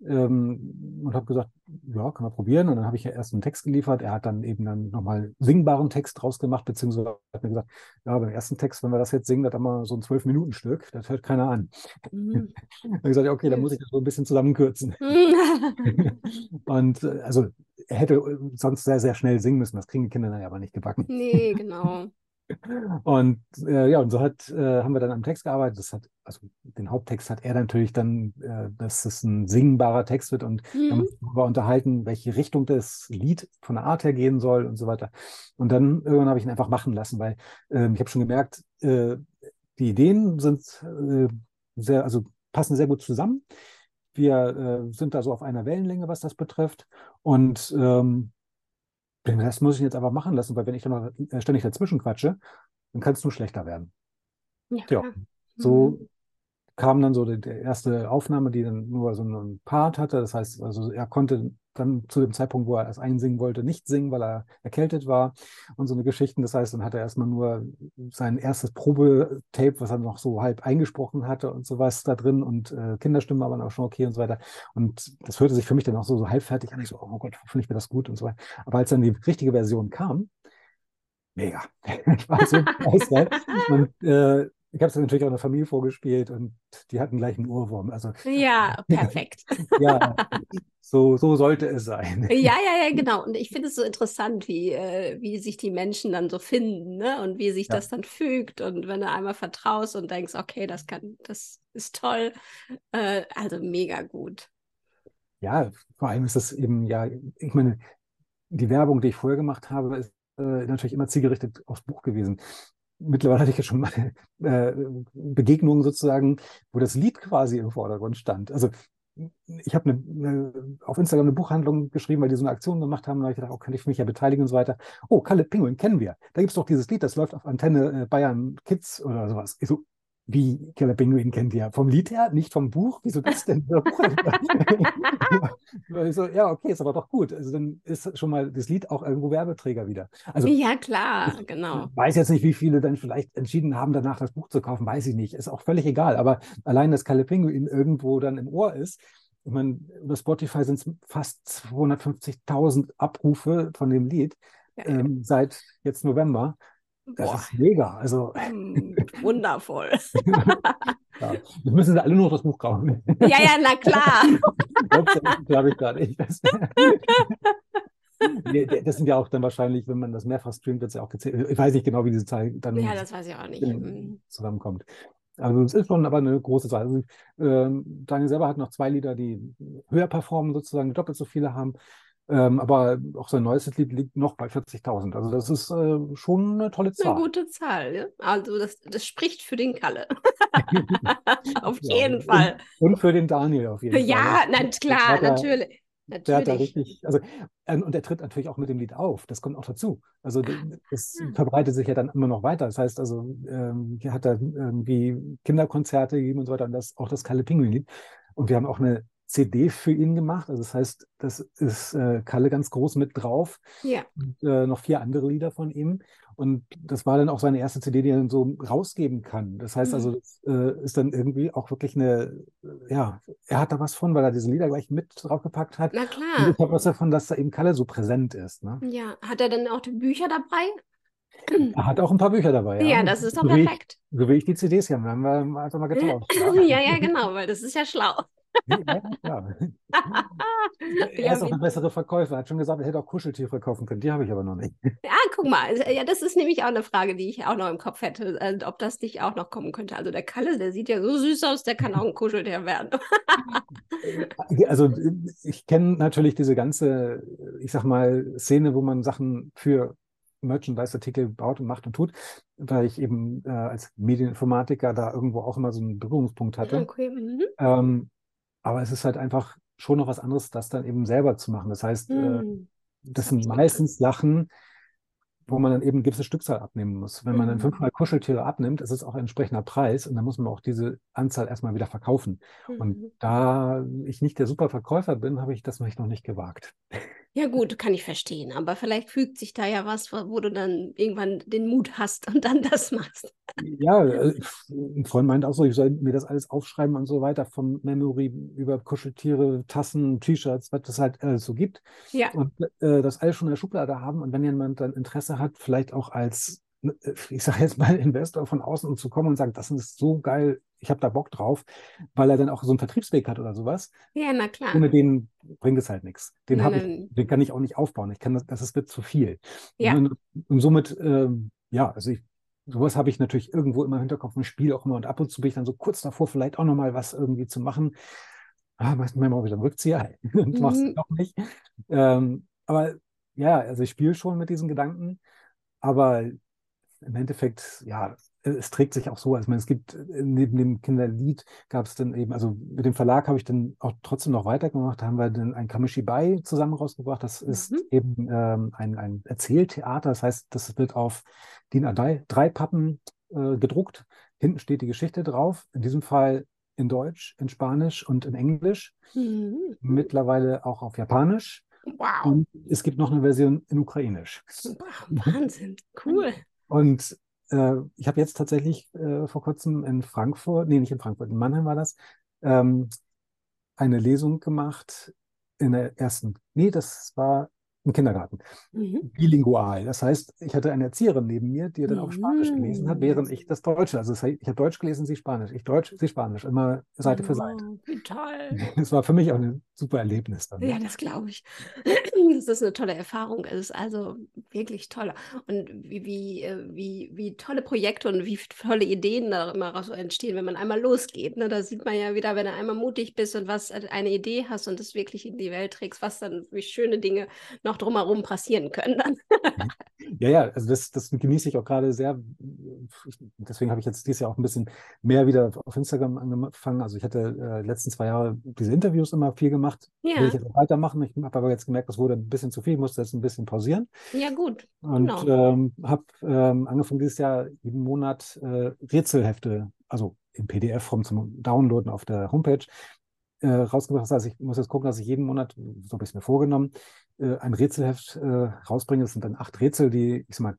ähm, und habe gesagt, ja, kann man probieren. Und dann habe ich ja erst einen Text geliefert. Er hat dann eben dann nochmal singbaren Text draus gemacht, beziehungsweise hat mir gesagt, ja, beim ersten Text, wenn wir das jetzt singen, das haben wir so ein Zwölf-Minuten-Stück, das hört keiner an. Mhm. dann habe ich gesagt, okay, dann muss ich das so ein bisschen zusammenkürzen. und äh, also er hätte sonst sehr, sehr schnell singen müssen. Das kriegen die Kinder dann aber nicht gebacken. Nee, genau. Und äh, ja, und so hat, äh, haben wir dann am Text gearbeitet. Das hat, also den Haupttext hat er natürlich dann, äh, dass es ein singbarer Text wird und mhm. dann wir unterhalten, welche Richtung das Lied von der Art her gehen soll und so weiter. Und dann irgendwann habe ich ihn einfach machen lassen, weil ähm, ich habe schon gemerkt, äh, die Ideen sind äh, sehr, also passen sehr gut zusammen. Wir äh, sind da so auf einer Wellenlänge, was das betrifft. Und ähm, das muss ich jetzt aber machen lassen, weil wenn ich dann noch äh, ständig dazwischen quatsche, dann kann es nur schlechter werden. Ja. ja. So mhm. Kam dann so die, die, erste Aufnahme, die dann nur so einen Part hatte. Das heißt, also er konnte dann zu dem Zeitpunkt, wo er es einsingen wollte, nicht singen, weil er erkältet war und so eine Geschichten. Das heißt, dann hat er erstmal nur sein erstes Probetape, was er noch so halb eingesprochen hatte und sowas da drin und äh, Kinderstimme aber auch schon okay und so weiter. Und das hörte sich für mich dann auch so, so halbfertig an. Ich so, oh Gott, hoffentlich wird das gut und so weiter. Aber als dann die richtige Version kam, mega. ich war so begeistert. und äh, ich habe es natürlich auch einer Familie vorgespielt und die hatten gleich einen Ohrwurm. Also, ja, perfekt. ja, so, so sollte es sein. Ja, ja, ja, genau. Und ich finde es so interessant, wie, äh, wie sich die Menschen dann so finden ne? und wie sich ja. das dann fügt. Und wenn du einmal vertraust und denkst, okay, das kann, das ist toll. Äh, also mega gut. Ja, vor allem ist das eben, ja, ich meine, die Werbung, die ich vorher gemacht habe, ist äh, natürlich immer zielgerichtet aufs Buch gewesen mittlerweile hatte ich ja schon mal äh, Begegnungen sozusagen, wo das Lied quasi im Vordergrund stand. Also ich habe eine, eine, auf Instagram eine Buchhandlung geschrieben, weil die so eine Aktion gemacht haben. Da habe ich gedacht, oh, kann ich mich ja beteiligen und so weiter. Oh, Kalle Pinguin kennen wir. Da gibt es doch dieses Lied, das läuft auf Antenne äh, Bayern Kids oder sowas. Ich so, wie Killer Penguin kennt ihr? Vom Lied her, nicht vom Buch? Wieso das denn? so, ja, okay, ist aber doch gut. Also dann ist schon mal das Lied auch irgendwo Werbeträger wieder. Also, ja, klar, genau. Ich weiß jetzt nicht, wie viele dann vielleicht entschieden haben, danach das Buch zu kaufen, weiß ich nicht. Ist auch völlig egal. Aber allein, dass Kalle Penguin irgendwo dann im Ohr ist, ich meine, über Spotify sind es fast 250.000 Abrufe von dem Lied ja, ähm, seit jetzt November. Das Boah. ist mega. Also. Hm, wundervoll. ja. Jetzt müssen sie alle nur das Buch kaufen. Ja, ja, na klar. das glaube ich gar nicht. Das, das sind ja auch dann wahrscheinlich, wenn man das mehrfach streamt, wird es ja auch gezählt. Ich weiß nicht genau, wie diese Zahl dann ja, das weiß ich auch nicht. Hm. zusammenkommt. Also es ist schon aber eine große Zahl. Also, äh, Daniel selber hat noch zwei Lieder, die höher performen, sozusagen doppelt so viele haben. Ähm, aber auch sein neuestes Lied liegt noch bei 40.000. Also das ist äh, schon eine tolle Zahl. Eine gute Zahl. Ja? Also das, das spricht für den Kalle. auf ja, jeden Fall. Und, für den Daniel auf jeden ja, Fall. Ja, na, klar, natürlich. Natürlich. Der hat da richtig, also, ähm, und er tritt natürlich auch mit dem Lied auf. Das kommt auch dazu. Also, das ah. verbreitet sich ja dann immer noch weiter. Das heißt, also, ähm, er hat da irgendwie Kinderkonzerte gegeben und so weiter und das auch das Kalle Pinguin-Lied. Und wir haben auch eine CD für ihn gemacht. Also das heißt, das ist äh, Kalle ganz groß mit drauf. Ja. Und, äh, noch vier andere Lieder von ihm. Und das war dann auch seine erste CD, die er dann so rausgeben kann. Das heißt also, mhm. das äh, ist dann irgendwie auch wirklich eine, äh, ja, er hat da was von, weil er diese Lieder gleich mit draufgepackt hat. Na klar. Und ich habe was davon, dass da eben Kalle so präsent ist. Ne? Ja, hat er dann auch die Bücher dabei? Er hat auch ein paar Bücher dabei. Ja, ja das ist doch so perfekt. Wie ich, so wie ich die CDs hier haben wir einfach mal getauscht. ja, ja, genau, weil das ist ja schlau. Ja, ja. er ist auch ein bessere Verkäufer. Er hat schon gesagt, er hätte auch Kuscheltiere kaufen können. Die habe ich aber noch nicht. Ja, guck mal. Ja, das ist nämlich auch eine Frage, die ich auch noch im Kopf hätte, äh, ob das nicht auch noch kommen könnte. Also der Kalle, der sieht ja so süß aus, der kann auch ein Kuscheltier werden. also ich kenne natürlich diese ganze, ich sag mal, Szene, wo man Sachen für Merchandise-Artikel baut und macht und tut, weil ich eben äh, als Medieninformatiker da irgendwo auch immer so einen Berührungspunkt hatte. Okay. Mhm. Ähm, aber es ist halt einfach schon noch was anderes, das dann eben selber zu machen. Das heißt, mhm. das, sind meistens Sachen, wo man dann eben eine gewisse Stückzahl abnehmen muss. Wenn man dann mhm. fünfmal Kuscheltiere abnimmt, ist es auch ein entsprechender Preis und dann muss man auch diese Anzahl erstmal wieder verkaufen. Mhm. Und da ich nicht der super Verkäufer bin, habe ich das noch nicht gewagt. Ja, gut, kann ich verstehen. Aber vielleicht fügt sich da ja was, wo du dann irgendwann den Mut hast und dann das machst. Ja, äh, ein Freund meint auch so, ich soll mir das alles aufschreiben und so weiter, vom Memory über Kuscheltiere, Tassen, T-Shirts, was es halt alles so gibt. Ja. Und äh, das alles schon in der Schublade haben. Und wenn jemand dann Interesse hat, vielleicht auch als äh, ich sage jetzt mal, Investor von außen zu kommen und sagen, das ist so geil, ich habe da Bock drauf, weil er dann auch so einen Vertriebsweg hat oder sowas. Ja, na klar. Ohne den bringt es halt nichts. Den, nein, ich, den kann ich auch nicht aufbauen. Ich kann das, das wird zu viel. Ja. Und, und somit, ähm, ja, also ich, sowas habe ich natürlich irgendwo immer im Hinterkopf und spiele auch immer und ab und zu bin ich dann so kurz davor, vielleicht auch nochmal was irgendwie zu machen. Ah, meistens mal wieder einen Rückzieher und mhm. machst es doch nicht. Ähm, aber ja, also ich spiele schon mit diesen Gedanken, aber im Endeffekt, ja, es trägt sich auch so. Also, es gibt äh, neben dem Kinderlied gab es dann eben, also mit dem Verlag habe ich dann auch trotzdem noch weitergemacht. Da haben wir dann ein Kamishibai zusammen rausgebracht. Das ist mhm. eben ähm, ein, ein Erzähltheater. Das heißt, das wird auf DIN A3 drei Pappen äh, gedruckt. Hinten steht die Geschichte drauf. In diesem Fall in Deutsch, in Spanisch und in Englisch. Mhm. Mittlerweile auch auf Japanisch. Wow. Und es gibt noch eine Version in Ukrainisch. Wahnsinn, cool. Und äh, ich habe jetzt tatsächlich äh, vor kurzem in Frankfurt, nee, nicht in Frankfurt, in Mannheim war das, ähm, eine Lesung gemacht in der ersten, nee, das war im Kindergarten. Mhm. Bilingual. Das heißt, ich hatte eine Erzieherin neben mir, die dann auch Spanisch gelesen hat, während ich das Deutsche. Also das heißt, ich habe Deutsch gelesen, sie Spanisch. Ich Deutsch, sie Spanisch. Immer Seite für Seite. Wie toll. Das war für mich auch ein super Erlebnis dann. Ja, das glaube ich. Das ist eine tolle Erfahrung. Es ist also wirklich toll. Und wie, wie, äh, wie, wie tolle Projekte und wie tolle Ideen da immer so entstehen, wenn man einmal losgeht. Ne? Da sieht man ja wieder, wenn du einmal mutig bist und was äh, eine Idee hast und das wirklich in die Welt trägst, was dann wie schöne Dinge noch drumherum passieren können dann. ja, ja, also das, das genieße ich auch gerade sehr. Deswegen habe ich jetzt dieses Jahr auch ein bisschen mehr wieder auf Instagram angefangen. Also ich hatte äh, letzten zwei Jahre diese Interviews immer viel gemacht. Ja. Will ich jetzt weitermachen. Ich habe aber jetzt gemerkt, das wurde ein bisschen zu viel. Ich musste jetzt ein bisschen pausieren. Ja, gut. Und genau. ähm, habe ähm, angefangen dieses Jahr jeden Monat äh, Rätselhefte, also in PDF-Form zum Downloaden auf der Homepage, äh, rausgebracht. Das heißt, ich muss jetzt gucken, dass ich jeden Monat, so habe ich es mir vorgenommen, äh, ein Rätselheft äh, rausbringe. Das sind dann acht Rätsel, die, ich sag mal,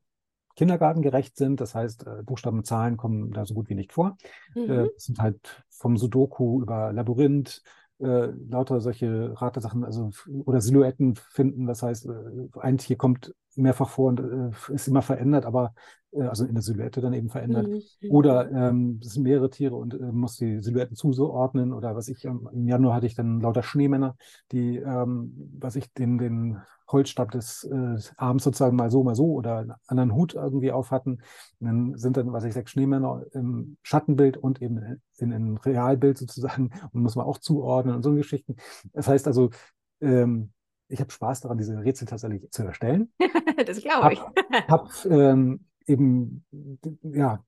kindergartengerecht sind. Das heißt, äh, Buchstaben, Zahlen kommen da so gut wie nicht vor. Mhm. Äh, das sind halt vom Sudoku über Labyrinth, äh, lauter solche Ratesachen, also oder Silhouetten finden. Das heißt, äh, ein Tier kommt mehrfach vor und äh, ist immer verändert, aber also in der Silhouette dann eben verändert. Mhm. Oder ähm, es sind mehrere Tiere und äh, muss die Silhouetten zuordnen. Oder was ich im Januar hatte ich dann lauter Schneemänner, die, ähm, was ich den, den Holzstab des äh, Arms sozusagen mal so, mal so oder einen anderen Hut irgendwie auf hatten. Und dann sind dann, was ich sage, Schneemänner im Schattenbild und eben in, in Realbild sozusagen und muss man auch zuordnen und so Geschichten. Das heißt also, ähm, ich habe Spaß daran, diese Rätsel tatsächlich zu erstellen. das glaube ich. Habe ähm, eben, ja,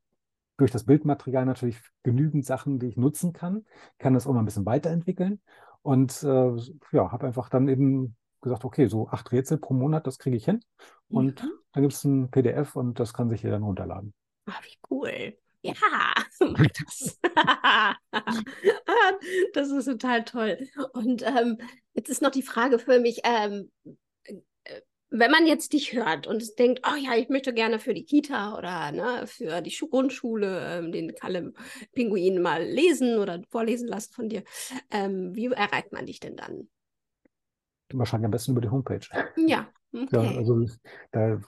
durch das Bildmaterial natürlich genügend Sachen, die ich nutzen kann, kann das auch mal ein bisschen weiterentwickeln und äh, ja, habe einfach dann eben gesagt, okay, so acht Rätsel pro Monat, das kriege ich hin. Und mhm. dann gibt es ein PDF und das kann sich jeder dann runterladen. Ach, wie cool. Ja, mach das. das ist total toll. Und ähm, jetzt ist noch die Frage für mich, ähm, äh, wenn man jetzt dich hört und denkt, oh ja, ich möchte gerne für die Kita oder ne, für die Grundschule ähm, den Kalle Pinguin mal lesen oder vorlesen lassen von dir, ähm, wie erreicht man dich denn dann? Wahrscheinlich am besten über die Homepage. Ja, okay. Ja, also, da,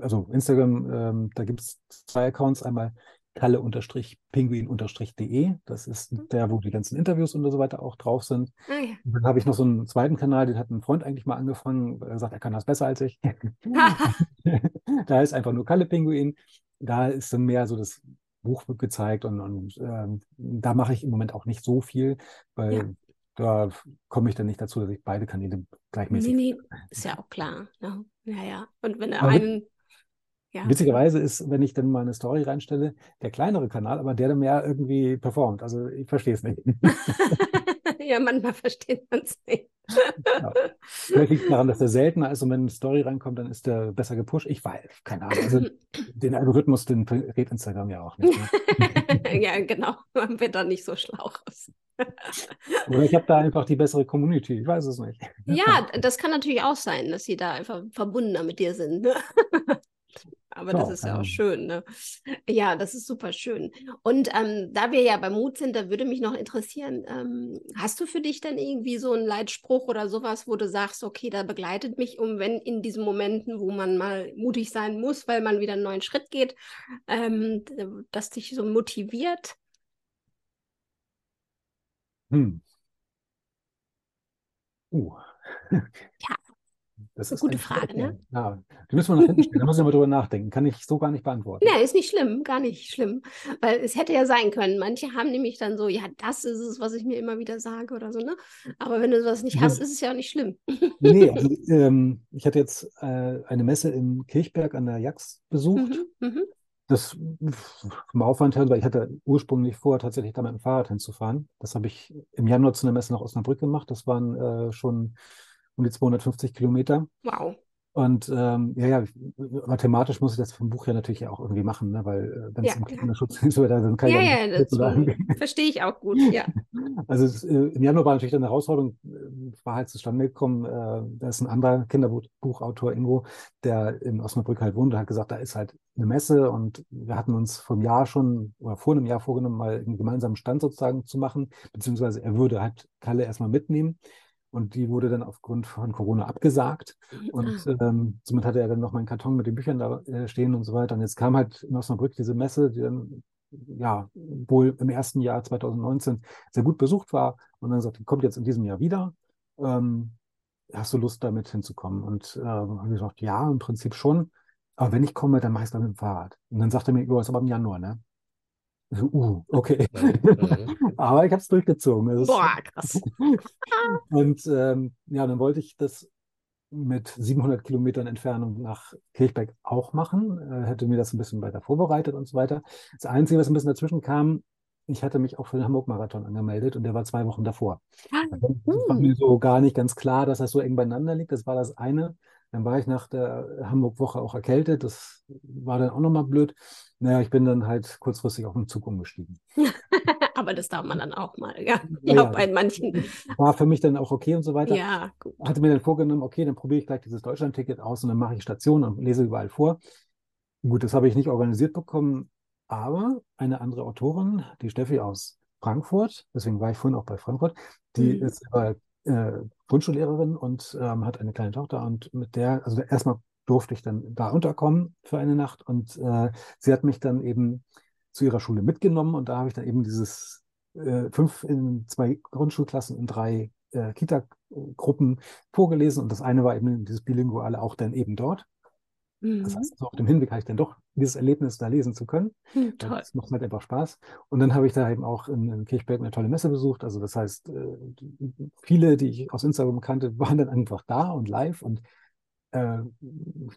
also Instagram, ähm, da gibt es zwei Accounts. Einmal kalle-pinguin-de. Das ist mhm. der, wo die ganzen Interviews und so weiter auch drauf sind. Ah, ja. Dann habe ich noch so einen zweiten Kanal, den hat ein Freund eigentlich mal angefangen. Er sagt, er kann das besser als ich. da ist einfach nur Kalle Pinguin. Da ist dann mehr so das Buch gezeigt und, und ähm, da mache ich im Moment auch nicht so viel, weil ja. da komme ich dann nicht dazu, dass ich beide Kanäle gleichmäßig. Nee, nee, ist ja auch klar. Ja, ja. ja. Und wenn er einen ja. Witzigerweise ist, wenn ich dann mal eine Story reinstelle, der kleinere Kanal, aber der dann mehr irgendwie performt. Also ich verstehe es nicht. ja, manchmal versteht man es nicht. ja. Vielleicht liegt daran, dass der seltener ist und wenn eine Story reinkommt, dann ist der besser gepusht. Ich weiß, keine Ahnung. Also den Algorithmus, den rät Instagram ja auch nicht. Ne? ja, genau. Man wird da nicht so schlau raus. Oder ich habe da einfach die bessere Community, ich weiß es nicht. Ja, das kann natürlich auch sein, dass sie da einfach verbundener mit dir sind. Ne? Aber ja, das ist ja auch schön, ne? Ja, das ist super schön. Und ähm, da wir ja beim Mut sind, da würde mich noch interessieren, ähm, hast du für dich denn irgendwie so einen Leitspruch oder sowas, wo du sagst, okay, da begleitet mich, um wenn in diesen Momenten, wo man mal mutig sein muss, weil man wieder einen neuen Schritt geht, ähm, das dich so motiviert? Hm. Uh. Ja, das ist eine gute Frage, ne? Ja, die müssen wir nach hinten stellen. Da muss ich mal drüber nachdenken. Kann ich so gar nicht beantworten. Ja, ist nicht schlimm, gar nicht schlimm. Weil es hätte ja sein können. Manche haben nämlich dann so, ja, das ist es, was ich mir immer wieder sage oder so, ne? Aber wenn du sowas nicht hast, ist es ja auch nicht schlimm. Nee, also ähm, ich hatte jetzt äh, eine Messe in Kirchberg an der Jax besucht. Mhm, mhm. Das vom Aufwand her, weil ich hatte ursprünglich vor, tatsächlich da mit dem Fahrrad hinzufahren. Das habe ich im Januar zu einer Messe nach Osnabrück gemacht. Das waren äh, schon um die 250 Kilometer. Wow. Und ähm, ja, ja, mathematisch muss ich das vom Buch ja natürlich auch irgendwie machen, ne? weil äh, wenn es Ja, im klar. Kinderschutz ist, dann kann ich Ja, ja ja, nicht das sozusagen. verstehe ich auch gut, ja. Also es, äh, im Januar war natürlich dann eine Herausforderung, äh, war halt zustande gekommen, äh, da ist ein anderer Kinderbuchautor, Ingo, der in Osnabrück halt wohnt, hat gesagt, da ist halt eine Messe und wir hatten uns vom Jahr schon oder vor einem Jahr vorgenommen, mal einen gemeinsamen Stand sozusagen zu machen, beziehungsweise er würde halt Kalle erstmal mitnehmen. Und die wurde dann aufgrund von Corona abgesagt. Und Ah, ähm, somit hatte er dann noch meinen Karton mit den Büchern da äh, stehen und so weiter. Und jetzt kam halt in Osnabrück diese Messe, die dann ja wohl im ersten Jahr 2019 sehr gut besucht war. Und dann sagt, die kommt jetzt in diesem Jahr wieder. Ähm, hast du Lust, damit hinzukommen? Und äh, habe ich gesagt, ja, im Prinzip schon. Aber wenn ich komme, dann mache ich es dann mit dem Fahrrad. Und dann sagte er mir, ja, ist aber im Januar, ne? Uh, okay. Mhm. Aber ich habe es durchgezogen. Boah, krass. und ähm, ja, dann wollte ich das mit 700 Kilometern Entfernung nach Kirchberg auch machen, äh, hätte mir das ein bisschen weiter vorbereitet und so weiter. Das Einzige, was ein bisschen dazwischen kam, ich hatte mich auch für den Hamburg-Marathon angemeldet und der war zwei Wochen davor. Das war Hm. mir so gar nicht ganz klar, dass das so eng beieinander liegt. Das war das eine. Dann war ich nach der Hamburg-Woche auch erkältet. Das war dann auch nochmal blöd. Naja, ich bin dann halt kurzfristig auf den Zug umgestiegen. Aber das darf man dann auch mal, ja. Ja, Ja, bei manchen. War für mich dann auch okay und so weiter. Ja, gut. hatte mir dann vorgenommen, okay, dann probiere ich gleich dieses Deutschland-Ticket aus und dann mache ich Station und lese überall vor. Gut, das habe ich nicht organisiert bekommen, aber eine andere Autorin, die Steffi aus Frankfurt, deswegen war ich vorhin auch bei Frankfurt, die Mhm. ist selber, äh, Grundschullehrerin und ähm, hat eine kleine Tochter und mit der, also erstmal durfte ich dann da unterkommen für eine Nacht und äh, sie hat mich dann eben zu ihrer Schule mitgenommen und da habe ich dann eben dieses äh, fünf in zwei Grundschulklassen und drei äh, Kita-Gruppen vorgelesen und das eine war eben dieses Bilinguale auch dann eben dort. Das Mhm. heißt, also auf dem Hinweg hatte ich dann doch dieses Erlebnis, da lesen zu können. Hm, Weil Toll. Das macht halt einfach Spaß. Und dann habe ich da eben auch in, in Kirchberg eine tolle Messe besucht. Also das heißt, äh, viele, die ich aus Instagram kannte, waren dann einfach da und live und äh,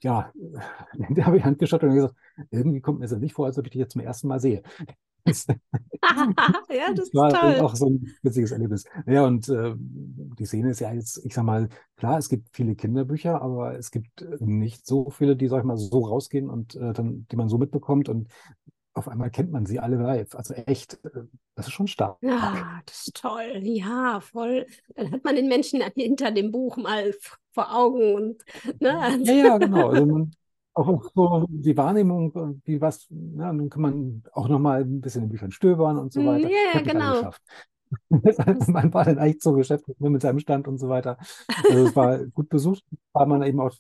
ja, da habe ich Hand geschüttelt und gesagt, irgendwie kommt mir das nicht vor, als ob ich dich jetzt zum ersten Mal sehe. Ja, das ist war toll. auch so ein witziges Erlebnis. Ja, und äh, die Szene ist ja jetzt, ich sag mal, klar, es gibt viele Kinderbücher, aber es gibt äh, nicht so viele, die, sag ich mal, so rausgehen und äh, dann, die man so mitbekommt und auf einmal kennt man sie alle live. Also echt, äh, das ist schon stark. Ja, das ist toll. Ja, voll. Dann hat man den Menschen hinter dem Buch mal vor Augen und ne? Ja, ja, genau. Also man, auch so die Wahrnehmung, wie was, ja, dann kann man auch nochmal ein bisschen in Büchern stöbern und so Mm, weiter. ja, alle genau. Man war dann eigentlich so beschäftigt mit seinem Stand und so weiter. Also es war gut besucht, war man eben auch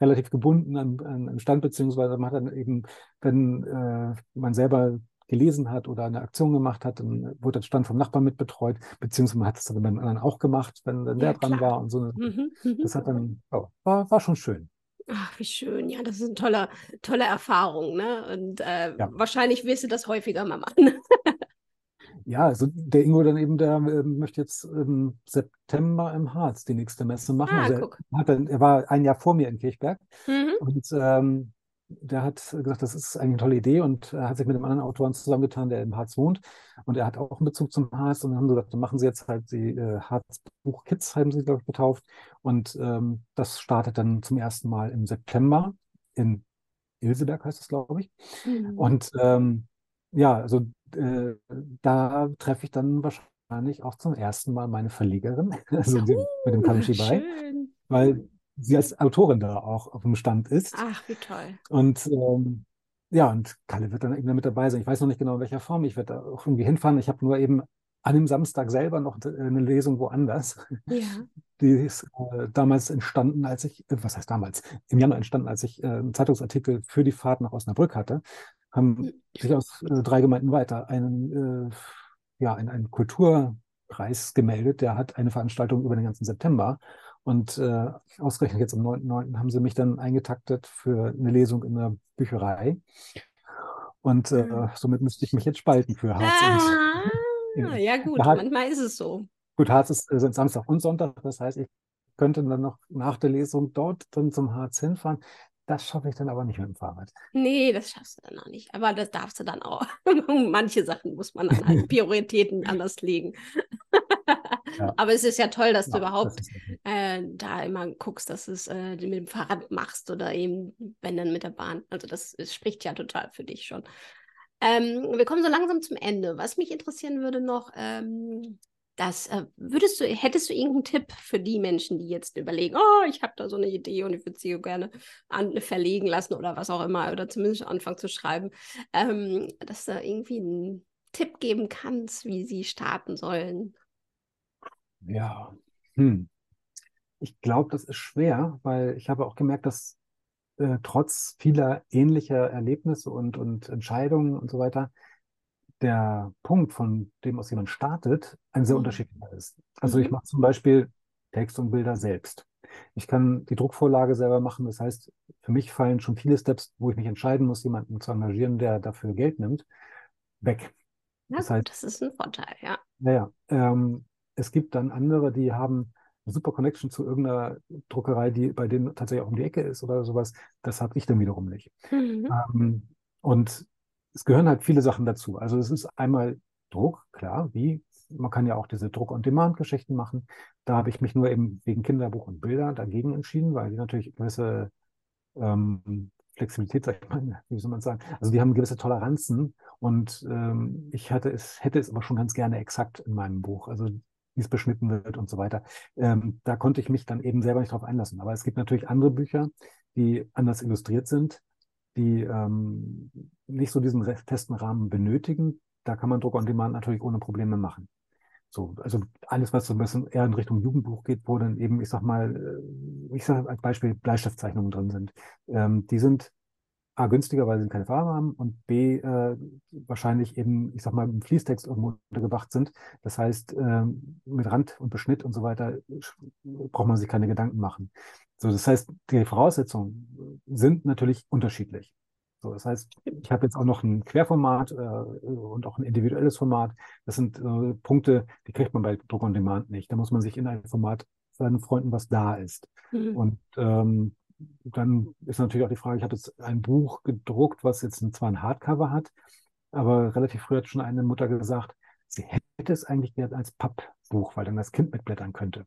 relativ gebunden an, an, an Stand, beziehungsweise man hat dann eben, wenn äh, man selber gelesen hat oder eine Aktion gemacht hat, dann wurde der Stand vom Nachbarn mit betreut, beziehungsweise man hat es dann beim anderen auch gemacht, wenn dann der Ja, dran war und so. Mhm, mhm. Das hat dann, ja, war, war schon schön. Ach, wie schön. Ja, das ist eine tolle, tolle Erfahrung, ne? Und äh, Ja. wahrscheinlich wirst du das häufiger mal machen. Ja, also der Ingo dann eben, der ähm, möchte jetzt im September im Harz die nächste Messe machen. Ah, Also er, dann, er war ein Jahr vor mir in Kirchberg Mhm. und ähm, der hat gesagt, das ist eigentlich eine tolle Idee und er hat sich mit einem anderen Autoren zusammengetan, der im Harz wohnt und er hat auch einen Bezug zum Harz und dann haben sie gesagt, dann machen sie jetzt halt die äh, Harz Buch Kids, haben sie, glaube ich, getauft und ähm, das startet dann zum ersten Mal im September in Ilseberg heißt es, glaube ich. Mhm. Und ähm, ja, also äh, da treffe ich dann wahrscheinlich auch zum ersten Mal meine Verlegerin, also die, mit dem Kamen bei, Schön. weil sie als Autorin da auch auf dem Stand ist. Ach, wie toll. Und ähm, ja, und Kalle wird dann eben mit dabei sein. Ich weiß noch nicht genau, in welcher Form. Ich werde da auch irgendwie hinfahren. Ich habe nur eben an dem Samstag selber noch äh, eine Lesung woanders. Ja. Die ist äh, damals entstanden, als ich, äh, was heißt damals? Im Januar entstanden, als ich äh, einen Zeitungsartikel für die Fahrt nach Osnabrück hatte, haben sich aus äh, drei Gemeinden weiter einen, äh, ja, einen, einen Kulturpreis gemeldet. Der hat eine Veranstaltung über den ganzen September. Und äh, ausgerechnet jetzt am 9.9. haben sie mich dann eingetaktet für eine Lesung in der Bücherei. Und äh, Mhm. somit müsste ich mich jetzt spalten für Harz Ah, ja gut, hat- manchmal ist es so. Gut, Harz ist äh, sind Samstag und Sonntag, das heißt, ich könnte dann noch nach der Lesung dort dann zum Harz hinfahren. Das schaffe ich dann aber nicht mit dem Fahrrad. Nee, das schaffst du dann auch nicht. Aber das darfst du dann auch. Manche Sachen muss man halt Prioritäten anders legen. Ja. Aber es ist ja toll, dass ja, du überhaupt das äh, da immer guckst, dass du es äh, mit dem Fahrrad machst oder eben, wenn dann mit der Bahn. Also das, das spricht ja total für dich schon. Ähm, wir kommen so langsam zum Ende. Was mich interessieren würde noch, ähm, das äh, würdest du, hättest du irgendeinen Tipp für die Menschen, die jetzt überlegen, oh, ich habe da so eine Idee und ich würde sie gerne an, verlegen lassen oder was auch immer, oder zumindest anfangen zu schreiben, ähm, dass du irgendwie einen Tipp geben kannst, wie sie starten sollen? Ja, hm. ich glaube, das ist schwer, weil ich habe auch gemerkt, dass äh, trotz vieler ähnlicher Erlebnisse und, und Entscheidungen und so weiter, der Punkt, von dem aus jemand startet, ein sehr mhm. unterschiedlicher ist. Also mhm. ich mache zum Beispiel Text und Bilder selbst. Ich kann die Druckvorlage selber machen. Das heißt, für mich fallen schon viele Steps, wo ich mich entscheiden muss, jemanden zu engagieren, der dafür Geld nimmt, weg. Ja, das, heißt, das ist ein Vorteil, ja. Naja, ähm, es gibt dann andere, die haben eine super Connection zu irgendeiner Druckerei, die bei denen tatsächlich auch um die Ecke ist oder sowas. Das habe ich dann wiederum nicht. Mhm. Ähm, und es gehören halt viele Sachen dazu. Also es ist einmal Druck, klar, wie man kann ja auch diese Druck-on-Demand-Geschichten machen. Da habe ich mich nur eben wegen Kinderbuch und Bilder dagegen entschieden, weil die natürlich gewisse ähm, Flexibilität, sag ich mal, wie soll man sagen, also die haben gewisse Toleranzen und ähm, ich hatte es, hätte es aber schon ganz gerne exakt in meinem Buch, also wie es beschnitten wird und so weiter. Ähm, da konnte ich mich dann eben selber nicht drauf einlassen. Aber es gibt natürlich andere Bücher, die anders illustriert sind, die ähm, nicht so diesen festen Rahmen benötigen. Da kann man Druck on Demand natürlich ohne Probleme machen. So, also alles, was so ein bisschen eher in Richtung Jugendbuch geht, wo dann eben, ich sag mal, äh, ich sage als Beispiel Bleistiftzeichnungen drin sind. Ähm, die sind A, günstiger, weil sie keine Farbe haben und B, äh, wahrscheinlich eben, ich sag mal, im Fließtext irgendwo untergebracht sind. Das heißt, äh, mit Rand und Beschnitt und so weiter braucht man sich keine Gedanken machen. So, das heißt, die Voraussetzungen sind natürlich unterschiedlich. So, das heißt, ich habe jetzt auch noch ein Querformat äh, und auch ein individuelles Format. Das sind äh, Punkte, die kriegt man bei Druck on Demand nicht. Da muss man sich in ein Format seinen Freunden, was da ist. Mhm. Und ähm, dann ist natürlich auch die Frage, ich habe jetzt ein Buch gedruckt, was jetzt zwar ein Hardcover hat, aber relativ früh hat schon eine Mutter gesagt, sie hätte es eigentlich gerne als Pappbuch, weil dann das Kind mitblättern könnte.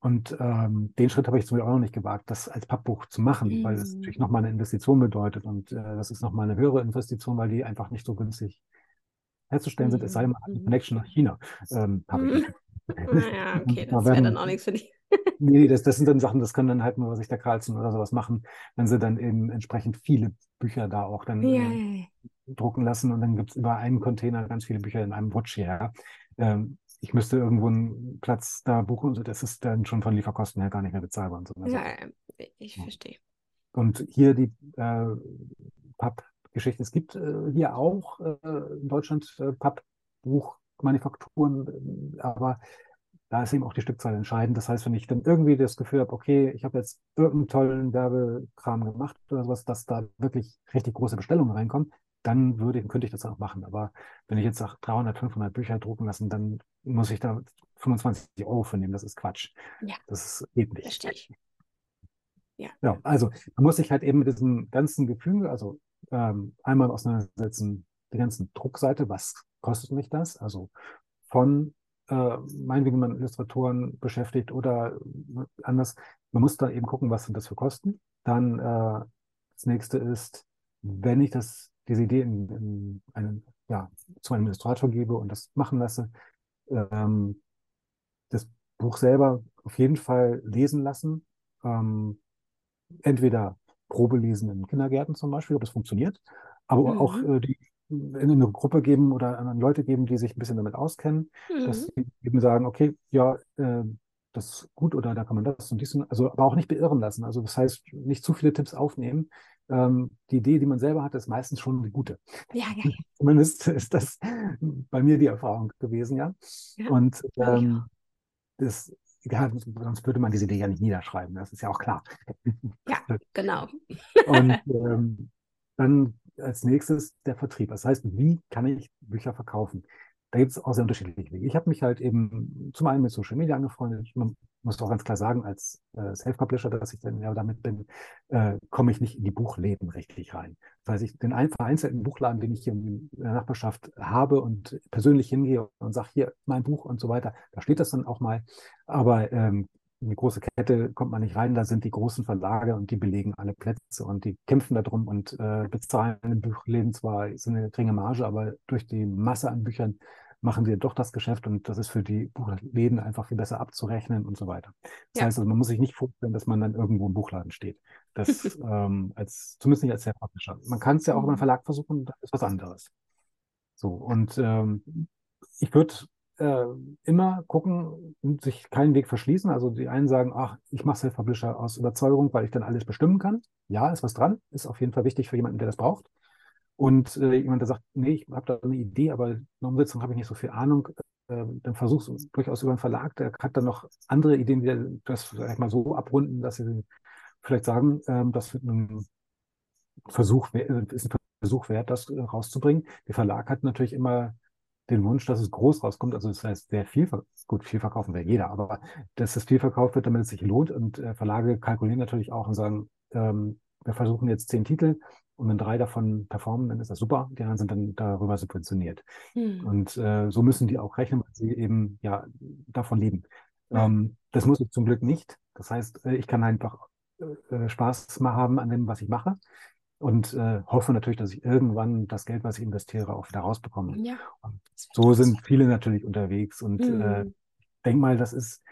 Und ähm, den Schritt habe ich zum Beispiel auch noch nicht gewagt, das als Pappbuch zu machen, mhm. weil es natürlich nochmal eine Investition bedeutet. Und äh, das ist nochmal eine höhere Investition, weil die einfach nicht so günstig herzustellen mhm. sind, es sei denn, man hat eine mhm. Connection nach China. Ähm, ich. Naja, okay, das wäre dann auch nichts für dich. nee, das, das sind dann Sachen, das kann dann halt nur sich der Carlson oder sowas machen, wenn sie dann eben entsprechend viele Bücher da auch dann ja, äh, drucken lassen und dann gibt es über einen Container ganz viele Bücher in einem Watch hier. Ähm, ich müsste irgendwo einen Platz da buchen und das ist dann schon von Lieferkosten her gar nicht mehr bezahlbar. Und so. Also, ja, ich verstehe. Und hier die äh, Pappgeschichte. Es gibt äh, hier auch äh, in Deutschland äh, Pappbuchmanufakturen, aber da ist eben auch die Stückzahl entscheidend. Das heißt, wenn ich dann irgendwie das Gefühl habe, okay, ich habe jetzt irgendeinen tollen Werbekram gemacht oder sowas, dass da wirklich richtig große Bestellungen reinkommen, dann würde, könnte ich das auch machen. Aber wenn ich jetzt sage, 300, 500 Bücher drucken lassen, dann muss ich da 25 Euro für nehmen. Das ist Quatsch. Ja. Das geht nicht. Verstehe ich. Ja. ja. Also man muss sich halt eben mit diesem ganzen Gefühl, also ähm, einmal auseinandersetzen, die ganzen Druckseite, was kostet mich das? Also von äh, meinetwegen man Illustratoren beschäftigt oder äh, anders. Man muss dann eben gucken, was sind das für Kosten. Dann äh, das nächste ist, wenn ich das, diese Idee in, in einen, ja, zu einem Illustrator gebe und das machen lasse, ähm, das Buch selber auf jeden Fall lesen lassen. Ähm, entweder Probe lesen in Kindergärten zum Beispiel, ob das funktioniert, aber mhm. auch äh, die in eine Gruppe geben oder an Leute geben, die sich ein bisschen damit auskennen, mhm. dass sie eben sagen, okay, ja, äh, das ist gut oder da kann man das und dies, und, also aber auch nicht beirren lassen. Also das heißt, nicht zu viele Tipps aufnehmen. Ähm, die Idee, die man selber hat, ist meistens schon die gute. Ja, ja. Zumindest ist das bei mir die Erfahrung gewesen, ja. ja und ähm, das, ja, sonst würde man diese Idee ja nicht niederschreiben, das ist ja auch klar. Ja, genau. Und ähm, dann als nächstes der Vertrieb. Das heißt, wie kann ich Bücher verkaufen? Da gibt es auch sehr unterschiedliche Wege. Ich habe mich halt eben zum einen mit Social Media angefreundet. Ich muss auch ganz klar sagen, als äh, Self-Publisher, dass ich dann ja damit bin, äh, komme ich nicht in die Buchläden richtig rein. Das heißt, ich den einen vereinzelten Buchladen, den ich hier in der Nachbarschaft habe und persönlich hingehe und sage, hier mein Buch und so weiter, da steht das dann auch mal. Aber ähm, in die große Kette kommt man nicht rein, da sind die großen Verlage und die belegen alle Plätze und die kämpfen darum und äh, bezahlen in Buchläden zwar so eine geringe Marge, aber durch die Masse an Büchern machen sie doch das Geschäft und das ist für die Buchläden einfach viel besser abzurechnen und so weiter. Das ja. heißt also, man muss sich nicht vorstellen, dass man dann irgendwo im Buchladen steht. Das ähm, als, zumindest nicht als Self-Publisher. Man kann es ja auch mhm. beim Verlag versuchen, das ist was anderes. So, und ähm, ich würde äh, immer gucken und sich keinen Weg verschließen. Also die einen sagen, ach, ich mache Self-Publisher aus Überzeugung, weil ich dann alles bestimmen kann. Ja, ist was dran, ist auf jeden Fall wichtig für jemanden, der das braucht. Und äh, jemand, der sagt, nee, ich habe da eine Idee, aber in der Umsetzung habe ich nicht so viel Ahnung, äh, dann versuch's durchaus über einen Verlag, der hat dann noch andere Ideen, die das vielleicht mal so abrunden, dass sie vielleicht sagen, äh, das wird ein Versuch, äh, ist ein Versuch wert, das rauszubringen. Der Verlag hat natürlich immer den Wunsch, dass es groß rauskommt. Also das heißt, sehr viel, gut, viel verkaufen will jeder, aber dass es viel verkauft wird, damit es sich lohnt. Und äh, Verlage kalkulieren natürlich auch und sagen, ähm, wir versuchen jetzt zehn Titel und wenn drei davon performen, dann ist das super. Die anderen sind dann darüber subventioniert. Hm. Und äh, so müssen die auch rechnen, weil sie eben ja davon leben. Ja. Ähm, das muss ich zum Glück nicht. Das heißt, äh, ich kann einfach äh, äh, Spaß mal haben an dem, was ich mache und äh, hoffe natürlich, dass ich irgendwann das Geld, was ich investiere, auch wieder rausbekomme. Ja. So sind viele natürlich unterwegs und mhm. äh, denk mal, das ist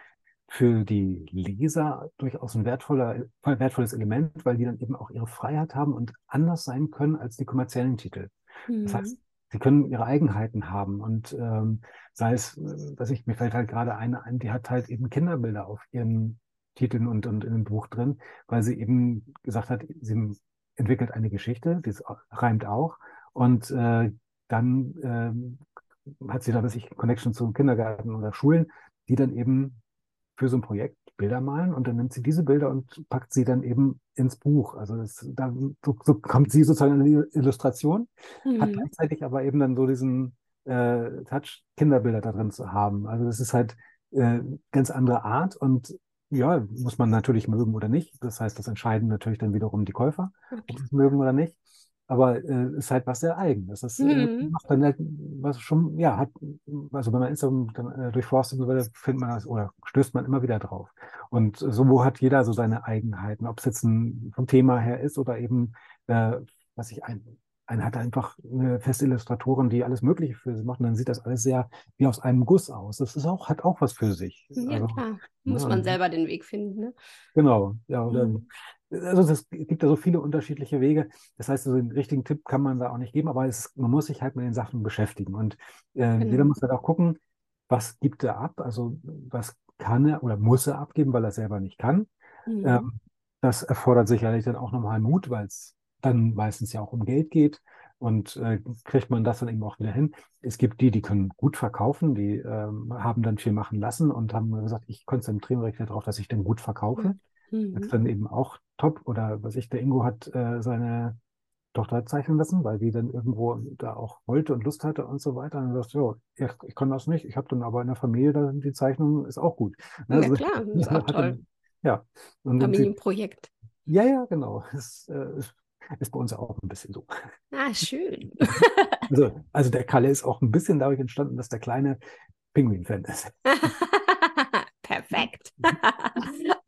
für die Leser durchaus ein wertvoller, wertvolles Element, weil die dann eben auch ihre Freiheit haben und anders sein können als die kommerziellen Titel. Mhm. Das heißt, sie können ihre Eigenheiten haben und ähm, sei es, dass ich, mir fällt halt gerade eine ein, die hat halt eben Kinderbilder auf ihren Titeln und, und in dem Buch drin, weil sie eben gesagt hat, sie entwickelt eine Geschichte, die reimt auch. Und äh, dann äh, hat sie da sich Connection zu Kindergarten oder Schulen, die dann eben für so ein Projekt Bilder malen und dann nimmt sie diese Bilder und packt sie dann eben ins Buch. Also das, dann, so, so kommt sie sozusagen in die Illustration, mhm. hat gleichzeitig aber eben dann so diesen äh, Touch, Kinderbilder da drin zu haben. Also das ist halt äh, ganz andere Art und ja, muss man natürlich mögen oder nicht. Das heißt, das entscheiden natürlich dann wiederum die Käufer, ob sie es mögen oder nicht. Aber äh, ist halt was sehr eigenes. Das äh, mhm. macht dann halt, was schon, ja, hat, also wenn man Instagram dann äh, durchforstet, findet man das oder stößt man immer wieder drauf. Und so hat jeder so seine Eigenheiten, ob es jetzt ein, vom Thema her ist oder eben, äh, was ich ein, einer hat einfach eine feste Illustratorin, die alles Mögliche für sie macht. Und dann sieht das alles sehr wie aus einem Guss aus. Das ist auch, hat auch was für sich. Ja, also, klar. Muss ja, man selber den Weg finden. Ne? Genau. Ja, mhm. Also es gibt da so viele unterschiedliche Wege. Das heißt, also den richtigen Tipp kann man da auch nicht geben, aber es, man muss sich halt mit den Sachen beschäftigen. Und äh, genau. jeder muss halt auch gucken, was gibt er ab, also was kann er oder muss er abgeben, weil er selber nicht kann. Mhm. Ähm, das erfordert sicherlich dann auch nochmal Mut, weil es dann meistens ja auch um Geld geht und äh, kriegt man das dann eben auch wieder hin. Es gibt die, die können gut verkaufen, die ähm, haben dann viel machen lassen und haben gesagt, ich konzentriere mich darauf, dass ich dann gut verkaufe. Mhm. Das ist dann eben auch top. Oder was ich, der Ingo hat äh, seine Tochter zeichnen lassen, weil die dann irgendwo da auch wollte und Lust hatte und so weiter. Und dann sagt, ja, ich, ich kann das nicht. Ich habe dann aber in der Familie dann die Zeichnung ist auch gut. Ne? Ja, also, klar, das ist auch toll. Dann, ja. Und Familienprojekt. ja, ja, genau. Das äh, ist bei uns auch ein bisschen so. Ah, schön. also, also der Kalle ist auch ein bisschen dadurch entstanden, dass der kleine Pinguin-Fan ist. Perfekt.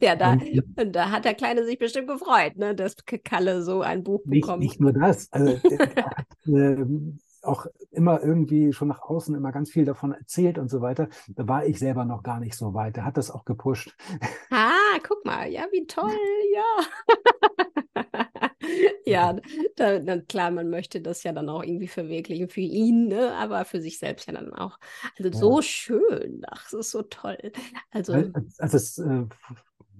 ja, da, und da hat der Kleine sich bestimmt gefreut, ne, dass Kalle so ein Buch bekommt. Nicht, nicht nur das. Also, er hat, äh, auch immer irgendwie schon nach außen immer ganz viel davon erzählt und so weiter. Da war ich selber noch gar nicht so weit. Er hat das auch gepusht. Ah, guck mal, ja, wie toll, ja. ja, da, dann, klar, man möchte das ja dann auch irgendwie verwirklichen für ihn, ne? aber für sich selbst ja dann auch. Also ja. so schön, ach, das ist so toll. Also, also es, äh,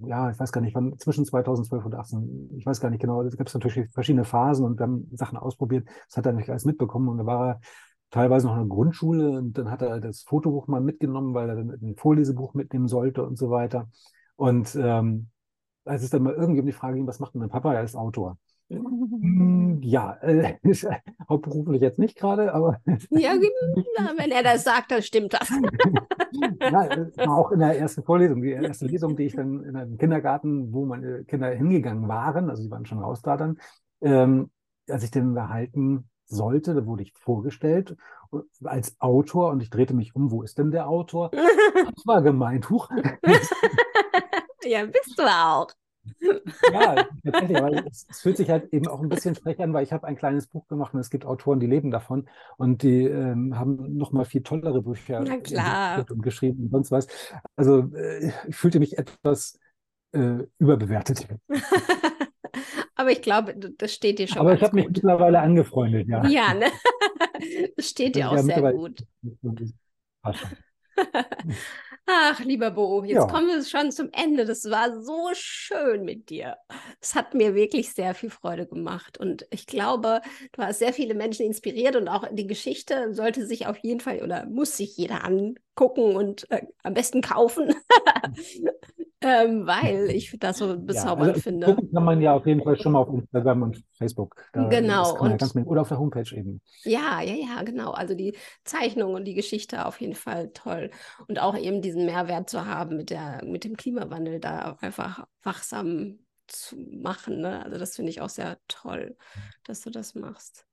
ja, ich weiß gar nicht, wann, zwischen 2012 und 2018, ich weiß gar nicht genau, es natürlich verschiedene Phasen und wir haben Sachen ausprobiert. Das hat er nicht alles mitbekommen und da war er teilweise noch in der Grundschule und dann hat er das Fotobuch mal mitgenommen, weil er dann ein Vorlesebuch mitnehmen sollte und so weiter. Und ähm, als es dann mal irgendwie um die Frage ging, was macht denn mein Papa? Er ist Autor. Hm, ja, äh, hauptberuflich jetzt nicht gerade, aber. Ja, wenn er das sagt, dann stimmt das. ja, auch in der ersten Vorlesung, die erste Lesung, die ich dann in einem Kindergarten, wo meine Kinder hingegangen waren, also sie waren schon raus da dann, ähm, als ich den behalten sollte, da wurde ich vorgestellt als Autor und ich drehte mich um, wo ist denn der Autor? Das war gemeint, huch. ja, bist du auch. Ja, tatsächlich, aber es, es, fühlt sich halt eben auch ein bisschen frech an, weil ich habe ein kleines Buch gemacht und es gibt Autoren, die leben davon und die ähm, haben noch mal viel tollere Bücher und geschrieben und sonst was. Also äh, ich fühlte mich etwas äh, überbewertet. aber ich glaube, das steht dir schon. Aber ich habe mich mittlerweile angefreundet, ja. Ja, ne? das steht dir auch sehr gut. Ach, lieber Bo, jetzt ja. kommen wir schon zum Ende. Das war so schön mit dir. Es hat mir wirklich sehr viel Freude gemacht. Und ich glaube, du hast sehr viele Menschen inspiriert und auch die Geschichte sollte sich auf jeden Fall oder muss sich jeder angucken und äh, am besten kaufen. ähm, weil ich das so bezaubernd ja, also, finde. Gucken kann man ja auf jeden Fall schon mal auf Instagram und Facebook. Da, genau. Und, ja oder auf der Homepage eben. Ja, ja, ja, genau. Also die Zeichnung und die Geschichte auf jeden Fall toll. Und auch eben diesen Mehrwert zu haben mit, der, mit dem Klimawandel, da einfach wachsam zu machen. Ne? Also das finde ich auch sehr toll, dass du das machst.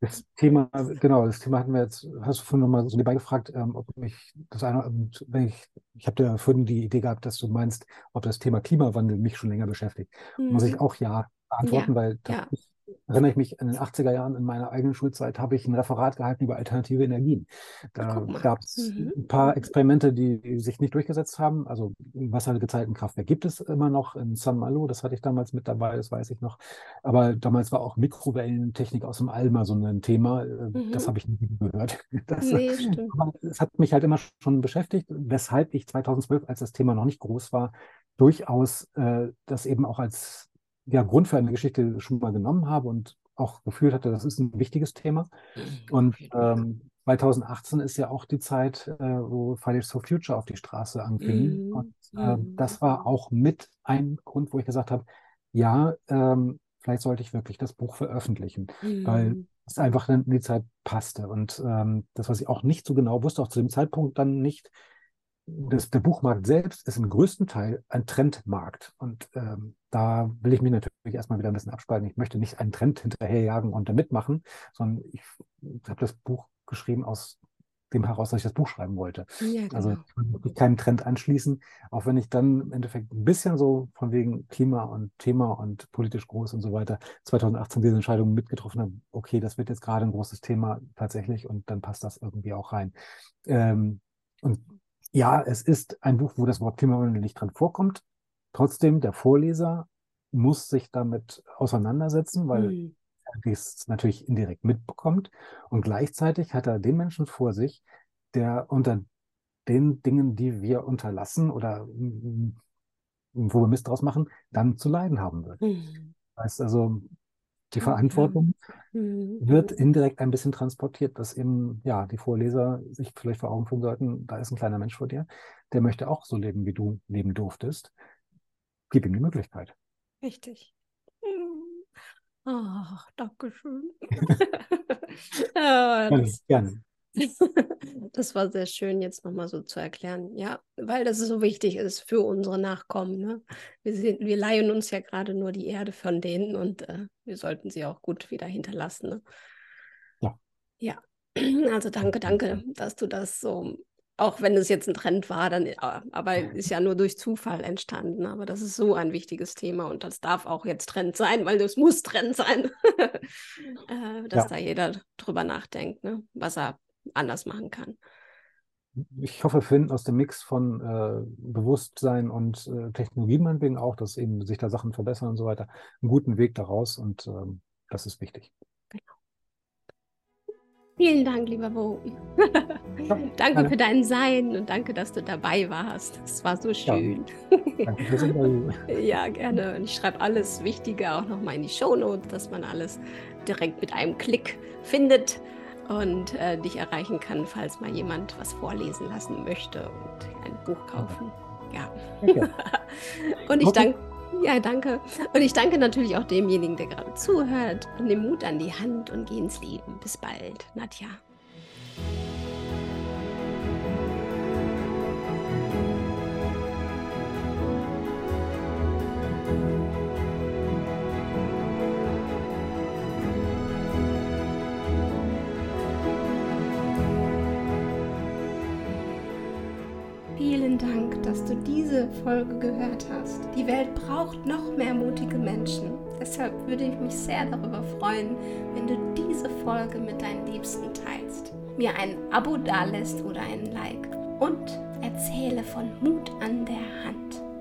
Das Thema, genau, das Thema hatten wir jetzt, hast du vorhin nochmal so nebenbei gefragt, ähm, ob mich das eine, wenn ich, ich habe ja vorhin die Idee gehabt, dass du meinst, ob das Thema Klimawandel mich schon länger beschäftigt. Mhm. Muss ich auch ja beantworten, ja, weil das ja. ist erinnere ich mich in den 80er Jahren in meiner eigenen Schulzeit, habe ich ein Referat gehalten über alternative Energien. Da gab es mhm. ein paar Experimente, die sich nicht durchgesetzt haben. Also Wassergezeitenkraftwerk gibt es immer noch in San Malo, das hatte ich damals mit dabei, das weiß ich noch. Aber damals war auch Mikrowellentechnik aus dem Alma so ein Thema. Mhm. Das habe ich nie gehört. Das, nee, das hat mich halt immer schon beschäftigt, weshalb ich 2012, als das Thema noch nicht groß war, durchaus äh, das eben auch als ja, Grund für eine Geschichte schon mal genommen habe und auch gefühlt hatte, das ist ein wichtiges Thema. Mhm, und ähm, 2018 ist ja auch die Zeit, äh, wo Fridays for Future auf die Straße anfing. Mhm. Und äh, mhm. das war auch mit ein Grund, wo ich gesagt habe, ja, ähm, vielleicht sollte ich wirklich das Buch veröffentlichen, mhm. weil es einfach in die Zeit passte. Und ähm, das, was ich auch nicht so genau wusste, auch zu dem Zeitpunkt dann nicht, das, der Buchmarkt selbst ist im größten Teil ein Trendmarkt. Und ähm, da will ich mich natürlich erstmal wieder ein bisschen abspalten. Ich möchte nicht einen Trend hinterherjagen und da mitmachen, sondern ich habe das Buch geschrieben aus dem heraus, dass ich das Buch schreiben wollte. Ja, also genau. Also ich kann keinen Trend anschließen, auch wenn ich dann im Endeffekt ein bisschen so von wegen Klima und Thema und politisch groß und so weiter 2018 diese Entscheidung mitgetroffen habe, okay, das wird jetzt gerade ein großes Thema tatsächlich und dann passt das irgendwie auch rein. Ähm, und ja, es ist ein Buch, wo das Wort Klimawandel nicht dran vorkommt. Trotzdem, der Vorleser muss sich damit auseinandersetzen, weil mhm. er es natürlich indirekt mitbekommt. Und gleichzeitig hat er den Menschen vor sich, der unter den Dingen, die wir unterlassen oder mm, wo wir Mist draus machen, dann zu leiden haben wird. Mhm. Das heißt also, die Verantwortung mhm. wird indirekt ein bisschen transportiert, dass eben, ja, die Vorleser sich vielleicht vor Augen führen sollten, da ist ein kleiner Mensch vor dir, der möchte auch so leben, wie du leben durftest. Gib ihm die Möglichkeit. Richtig. Ach, danke schön. ja, das, gerne. Das war sehr schön, jetzt nochmal so zu erklären. Ja, weil das so wichtig ist für unsere Nachkommen. Ne? Wir, sind, wir leihen uns ja gerade nur die Erde von denen und äh, wir sollten sie auch gut wieder hinterlassen. Ne? Ja. Ja, also danke, danke, dass du das so, auch wenn es jetzt ein Trend war, dann, äh, aber ist ja nur durch Zufall entstanden. Aber das ist so ein wichtiges Thema und das darf auch jetzt Trend sein, weil das muss Trend sein, äh, dass ja. da jeder drüber nachdenkt, ne? was er anders machen kann. Ich hoffe, wir finden aus dem Mix von äh, Bewusstsein und äh, Technologie meinetwegen auch, dass eben sich da Sachen verbessern und so weiter, einen guten Weg daraus und ähm, das ist wichtig. Genau. Vielen Dank, lieber Bo. Ja, danke gerne. für dein Sein und danke, dass du dabei warst. Es war so schön. Ja, danke fürs Interview. ja, gerne. Und ich schreibe alles Wichtige auch nochmal in die Shownotes, dass man alles direkt mit einem Klick findet und äh, dich erreichen kann, falls mal jemand was vorlesen lassen möchte und ein Buch kaufen. Ja. Okay. und ich danke. Ja, danke. Und ich danke natürlich auch demjenigen, der gerade zuhört. Nimm Mut an die Hand und geh ins Leben. Bis bald, Nadja. Diese Folge gehört hast. Die Welt braucht noch mehr mutige Menschen. Deshalb würde ich mich sehr darüber freuen, wenn du diese Folge mit deinen Liebsten teilst, mir ein Abo dalässt oder einen Like und erzähle von Mut an der Hand.